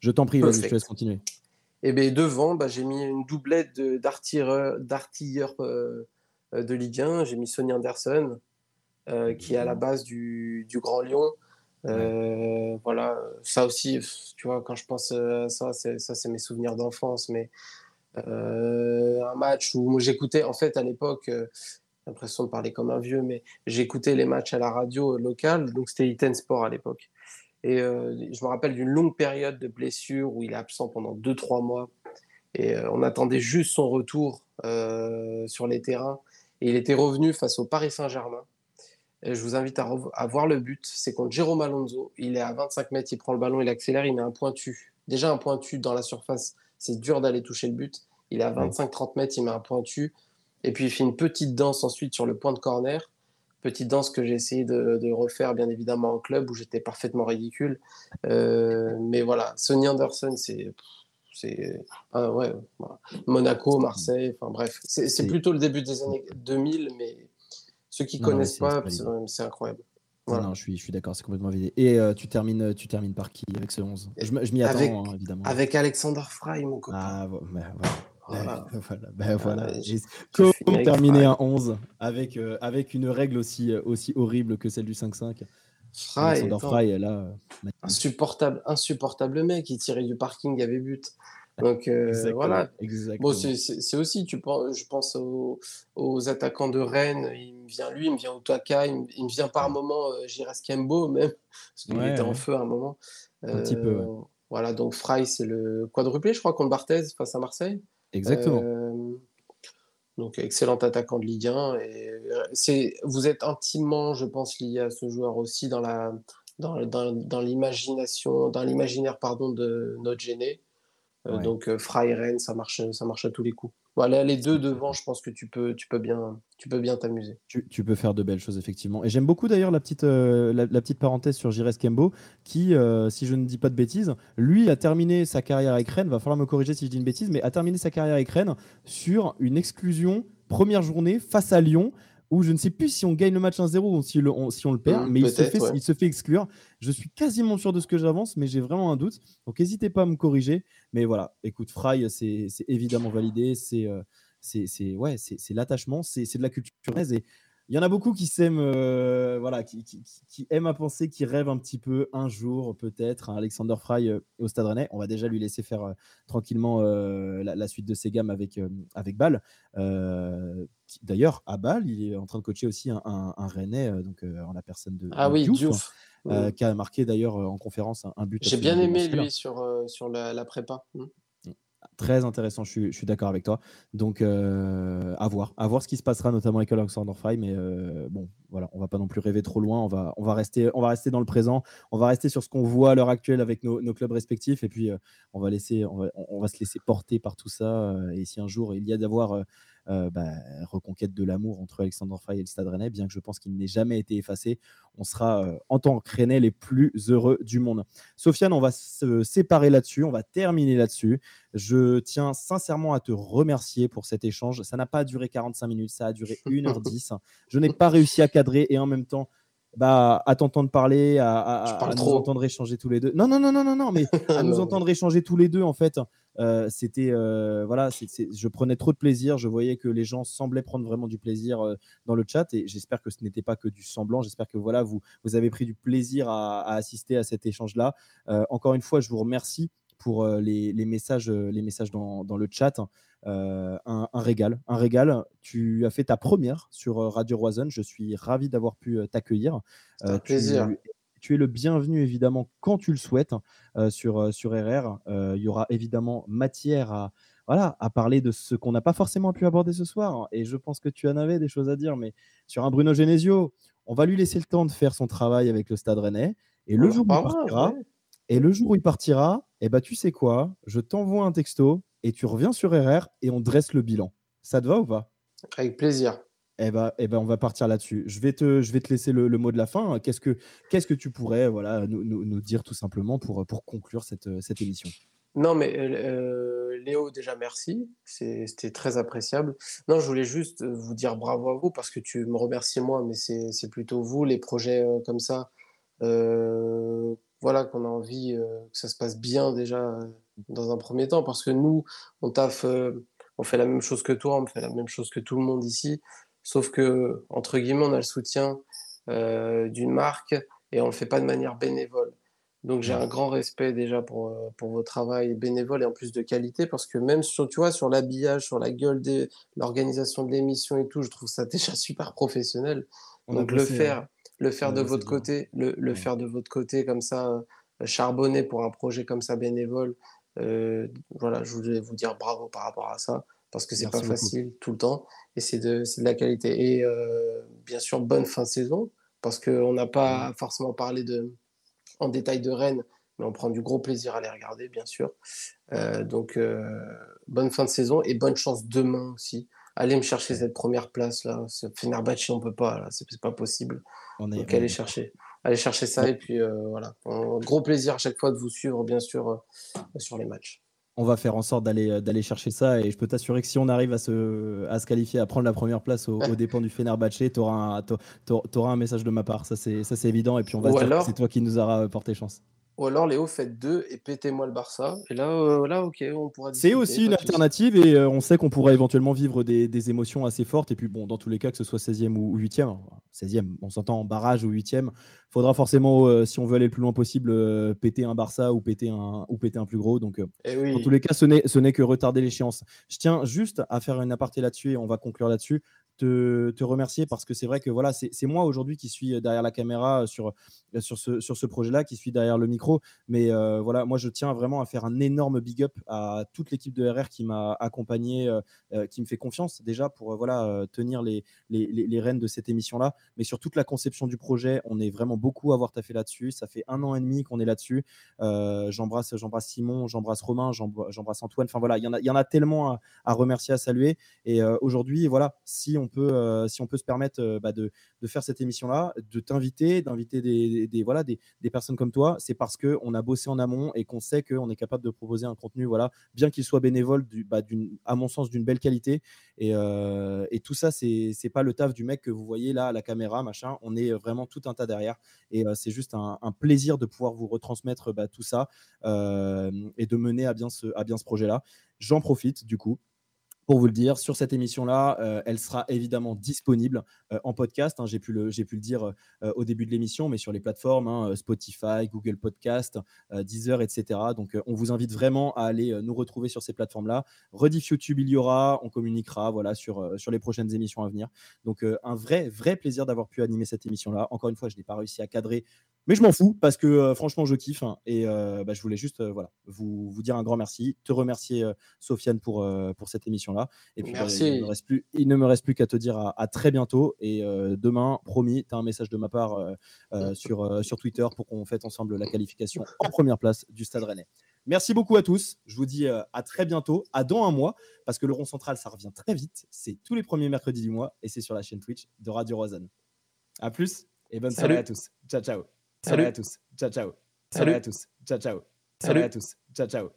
S2: Je t'en prie, je te laisse continuer.
S3: Et eh bien devant, bah, j'ai mis une doublette d'artilleurs de Ligue 1. J'ai mis Sonny Anderson, qui est à la base du, du Grand Lyon. Euh, voilà, ça aussi, tu vois, quand je pense à ça, ça c'est mes souvenirs d'enfance, mais euh, un match où j'écoutais, en fait, à l'époque, j'ai l'impression de parler comme un vieux, mais j'écoutais les matchs à la radio locale, donc c'était Iten Sport à l'époque. Et euh, je me rappelle d'une longue période de blessure où il est absent pendant 2-3 mois. Et on attendait juste son retour sur les terrains. Et il était revenu face au Paris Saint-Germain je vous invite à, voir le but. C'est contre Jérôme Alonso. Il est à 25 mètres, il prend le ballon, il accélère, il met un pointu. Déjà un pointu dans la surface, c'est dur d'aller toucher le but. Il est à 25-30 mètres, il met un pointu. Et puis il fait une petite danse ensuite sur le point de corner. Petite danse que j'ai essayé de, refaire bien évidemment en club où j'étais parfaitement ridicule. Euh, mais voilà, Sonny Anderson, c'est c'est ah ouais, Monaco, Marseille, enfin bref, c'est plutôt le début des années 2000, mais ceux qui ne connaissent pas, c'est incroyable.
S2: Non, je suis, je suis d'accord, c'est complètement vidé. Et euh, tu, termines, tu termines par qui avec ce 11 Je, m'y attends, hein, évidemment.
S3: Avec Alexander Fry, mon copain.
S2: Ah, bah, voilà. Ben, voilà. [LAUGHS] Comment terminer un 11 avec, euh, avec une règle aussi, euh, aussi horrible que celle du 5-5
S3: Fry, Alexander Fry, là. insupportable, insupportable mec, il tirait du parking, il y avait but. Donc euh, voilà. Bon, c'est aussi, tu penses, je pense aux, attaquants de Rennes. Il me vient lui, il me vient Otaka, il, me, vient par moment euh, Giras Kembo même, [LAUGHS] parce qu'il était en feu à un moment.
S2: Un petit peu.
S3: Euh, voilà, donc Fry, c'est le quadruplé, je crois, contre Barthez face à Marseille.
S2: Exactement.
S3: donc excellent attaquant de Ligue 1. Et vous êtes intimement, je pense, lié à ce joueur aussi dans la dans, dans, dans l'imagination, dans l'imaginaire pardon de notre gêné. Euh, donc euh, Fry Rennes, ça marche, ça marche à tous les coups. Voilà, les deux devant, je pense que tu peux, tu peux bien, tu peux bien t'amuser.
S2: Tu, peux faire de belles choses effectivement. Et j'aime beaucoup d'ailleurs la petite, euh, la, petite parenthèse sur Jires Kembo, qui, si je ne dis pas de bêtises, lui a terminé sa carrière avec Rennes. Va falloir me corriger si je dis une bêtise, mais a terminé sa carrière avec Rennes sur une exclusion première journée face à Lyon où je ne sais plus si on gagne le match 1-0 ou si, si, on le perd, mmh, mais il se, fait, il se, fait, exclure. Je suis quasiment sûr de ce que j'avance, mais j'ai vraiment un doute. Donc n'hésitez pas à me corriger. Mais voilà, écoute, Fry, c'est évidemment validé. C'est euh, c'est ouais, l'attachement, c'est de la culture et il y en a beaucoup qui s'aiment, euh, voilà, qui, qui, qui, aiment à penser, qui rêvent un petit peu un jour peut-être un Alexander Fry euh, au Stade Rennais. On va déjà lui laisser faire tranquillement la, suite de ses gammes avec avec Bâle. D'ailleurs, à Bâle, il est en train de coacher aussi un, un, Rennais, donc en la personne de,
S3: ah oui, Diouf,
S2: qui a marqué d'ailleurs en conférence un, but.
S3: J'ai bien aimé lui sur sur la, prépa. Mmh.
S2: Très intéressant, je suis, d'accord avec toi. Donc, euh, à voir. À voir ce qui se passera, notamment avec Alexander Fry. Mais euh, bon, voilà, on va pas non plus rêver trop loin. On va, rester, dans le présent. On va rester sur ce qu'on voit à l'heure actuelle avec nos, clubs respectifs. Et puis, euh, on va, on, va, se laisser porter par tout ça. et si un jour il y a d'avoir euh, bah, reconquête de l'amour entre Alexandre Fay et le Stade Rennais, bien que je pense qu'il n'ait jamais été effacé. On sera euh, en tant que Rennais les plus heureux du monde. Sofiane, on va se séparer là-dessus, on va terminer là-dessus. Je tiens sincèrement à te remercier pour cet échange. Ça n'a pas duré 45 minutes, ça a duré 1h10. Je n'ai pas réussi à cadrer et en même temps, bah, à t'entendre parler, à, à, nous entendre échanger tous les deux. Non, non, non, non, non, non mais [LAUGHS] à nous entendre échanger tous les deux, en fait, euh, c'était euh, voilà, je prenais trop de plaisir. Je voyais que les gens semblaient prendre vraiment du plaisir euh, dans le chat et j'espère que ce n'était pas que du semblant. J'espère que voilà, vous, vous avez pris du plaisir à, assister à cet échange-là. encore une fois, je vous remercie pour les, messages, les messages dans, le chat. un, régal, un régal. Tu as fait ta première sur Radio Roison. Je suis ravi d'avoir pu t'accueillir.
S3: Un plaisir
S2: tu es le bienvenu évidemment quand tu le souhaites euh, sur, euh, sur RR. Euh, il y aura évidemment matière à, voilà, à parler de ce qu'on n'a pas forcément pu aborder ce soir. Et je pense que tu en avais des choses à dire, mais sur un Bruno Genesio, on va lui laisser le temps de faire son travail avec le Stade Rennais. Et le jour où il partira, et le jour où il partira, eh ben, tu sais quoi Je t'envoie un texto et tu reviens sur RR et on dresse le bilan. Ça te va ou pas?
S3: Avec plaisir.
S2: Eh ben, eh ben, on va partir là-dessus. Je vais te, je vais te laisser le, mot de la fin. Qu'est-ce que, qu'est-ce que tu pourrais, voilà, nous, nous, dire tout simplement pour, pour conclure cette, cette émission?
S3: Non, mais euh, Léo, déjà merci. c'était très appréciable. Non, je voulais juste vous dire bravo à vous parce que tu me remercies moi, mais c'est, plutôt vous, les projets euh, comme ça. Euh, voilà, qu'on a envie que ça se passe bien déjà dans un premier temps parce que nous, on taffe, on fait la même chose que toi, on fait la même chose que tout le monde ici. Sauf que, entre guillemets, on a le soutien euh, d'une marque et on ne le fait pas de manière bénévole. Donc j'ai un grand respect déjà pour, euh, pour vos travail bénévole et en plus de qualité parce que même sur, tu vois, sur l'habillage, sur la gueule, de l'organisation de l'émission et tout, je trouve ça [LAUGHS] déjà super professionnel. Donc le faire, hein. le faire de votre côté, le, le faire de votre côté comme ça, euh, charbonner pour un projet comme ça bénévole, voilà, je voulais vous dire bravo par rapport à ça parce que c'est pas facile tout le temps et c'est de, de, la qualité. Et euh, bien sûr, bonne fin de saison parce qu'on n'a pas forcément parlé de, en détail de Rennes, mais on prend du gros plaisir à les regarder, bien sûr. Euh, donc, euh, bonne fin de saison et bonne chance demain aussi. Allez me chercher cette première place là. Ce Fenerbahçe, on peut pas, là, c'est pas possible. On est, donc, allez chercher. Allez chercher ça et puis voilà. Gros plaisir à chaque fois de vous suivre, bien sûr, sur les matchs
S2: on va faire en sorte d'aller d'aller chercher ça et je peux t'assurer que si on arrive à se, à se qualifier, à prendre la première place au, dépens du Fenerbahçe, tu auras, un message de ma part. Ça, c'est évident. Et puis, on va dire que c'est toi qui nous aura porté chance.
S3: Ou alors, Léo, faites deux et pétez-moi le Barça. Et là, euh, là ok, on pourra.
S2: C'est aussi une alternative et euh, on sait qu'on pourrait éventuellement vivre des, émotions assez fortes. Et puis, bon, dans tous les cas, que ce soit 16e ou, 8e, 16e, on s'entend en barrage ou 8e, faudra forcément, euh, si on veut aller le plus loin possible, péter un Barça ou péter un, ou péter un plus gros. Donc, eh dans tous les cas, ce n'est que retarder l'échéance. Je tiens juste à faire une aparté là-dessus et on va conclure là-dessus te, remercier parce que c'est vrai que voilà, c'est moi aujourd'hui qui suis euh, derrière la caméra euh, sur, euh, sur ce, sur ce projet-là, qui suis derrière le micro. Mais voilà, moi, je tiens vraiment à faire un énorme big up à toute l'équipe de RR qui m'a accompagné, qui me fait confiance déjà pour voilà, tenir les, les, les, rênes de cette émission-là. Mais sur toute la conception du projet, on est vraiment beaucoup à avoir taffé là-dessus. Ça fait un an et demi qu'on est là-dessus. j'embrasse, j'embrasse Simon, j'embrasse Romain, j'embrasse Antoine. Enfin voilà, il y, en a, y en a tellement à, à remercier, à saluer. Et aujourd'hui, voilà, si on peut, euh, si on peut se permettre euh, bah, de, faire cette émission-là, de t'inviter, d'inviter des, voilà, des, personnes comme toi, c'est parce qu'on a bossé en amont et qu'on sait qu'on est capable de proposer un contenu, voilà, bien qu'il soit bénévole, bah, à mon sens, d'une belle qualité. Et, euh, tout ça, c'est pas le taf du mec que vous voyez là à la caméra, machin. On est vraiment tout un tas derrière. Et c'est juste un, plaisir de pouvoir vous retransmettre bah, tout ça et de mener à bien ce projet-là. J'en profite du coup pour vous le dire, sur cette émission-là, euh, elle sera évidemment disponible euh, en podcast. Hein, j'ai, pu le, dire euh, au début de l'émission, mais sur les plateformes hein, Spotify, Google Podcast, Deezer, etc. Donc, on vous invite vraiment à aller nous retrouver sur ces plateformes-là. Rediff YouTube, il y aura, on communiquera voilà, sur, sur les prochaines émissions à venir. Donc, un vrai, vrai plaisir d'avoir pu animer cette émission-là. Encore une fois, je n'ai pas réussi à cadrer, mais je m'en fous parce que franchement, je kiffe. Hein, et bah, je voulais juste voilà, vous, vous dire un grand merci, te remercier, Sofiane, pour, pour cette émission-là. Et puis,
S3: Merci. il,
S2: ne reste plus, il ne me reste plus qu'à te dire à, très bientôt. Et euh, demain, promis, tu as un message de ma part euh, euh, [LAUGHS] sur, sur Twitter pour qu'on fasse ensemble la qualification en première place du Stade Rennais. Merci beaucoup à tous. Je vous dis à très bientôt, à dans un mois, parce que le rond central, ça revient très vite. C'est tous les premiers mercredis du mois et c'est sur la chaîne Twitch de Radio Rosanne. À plus et bonne soirée à tous. Ciao, ciao. Salut à tous. Ciao, ciao. Salut à tous. Ciao, ciao. Salut à tous. Ciao, ciao.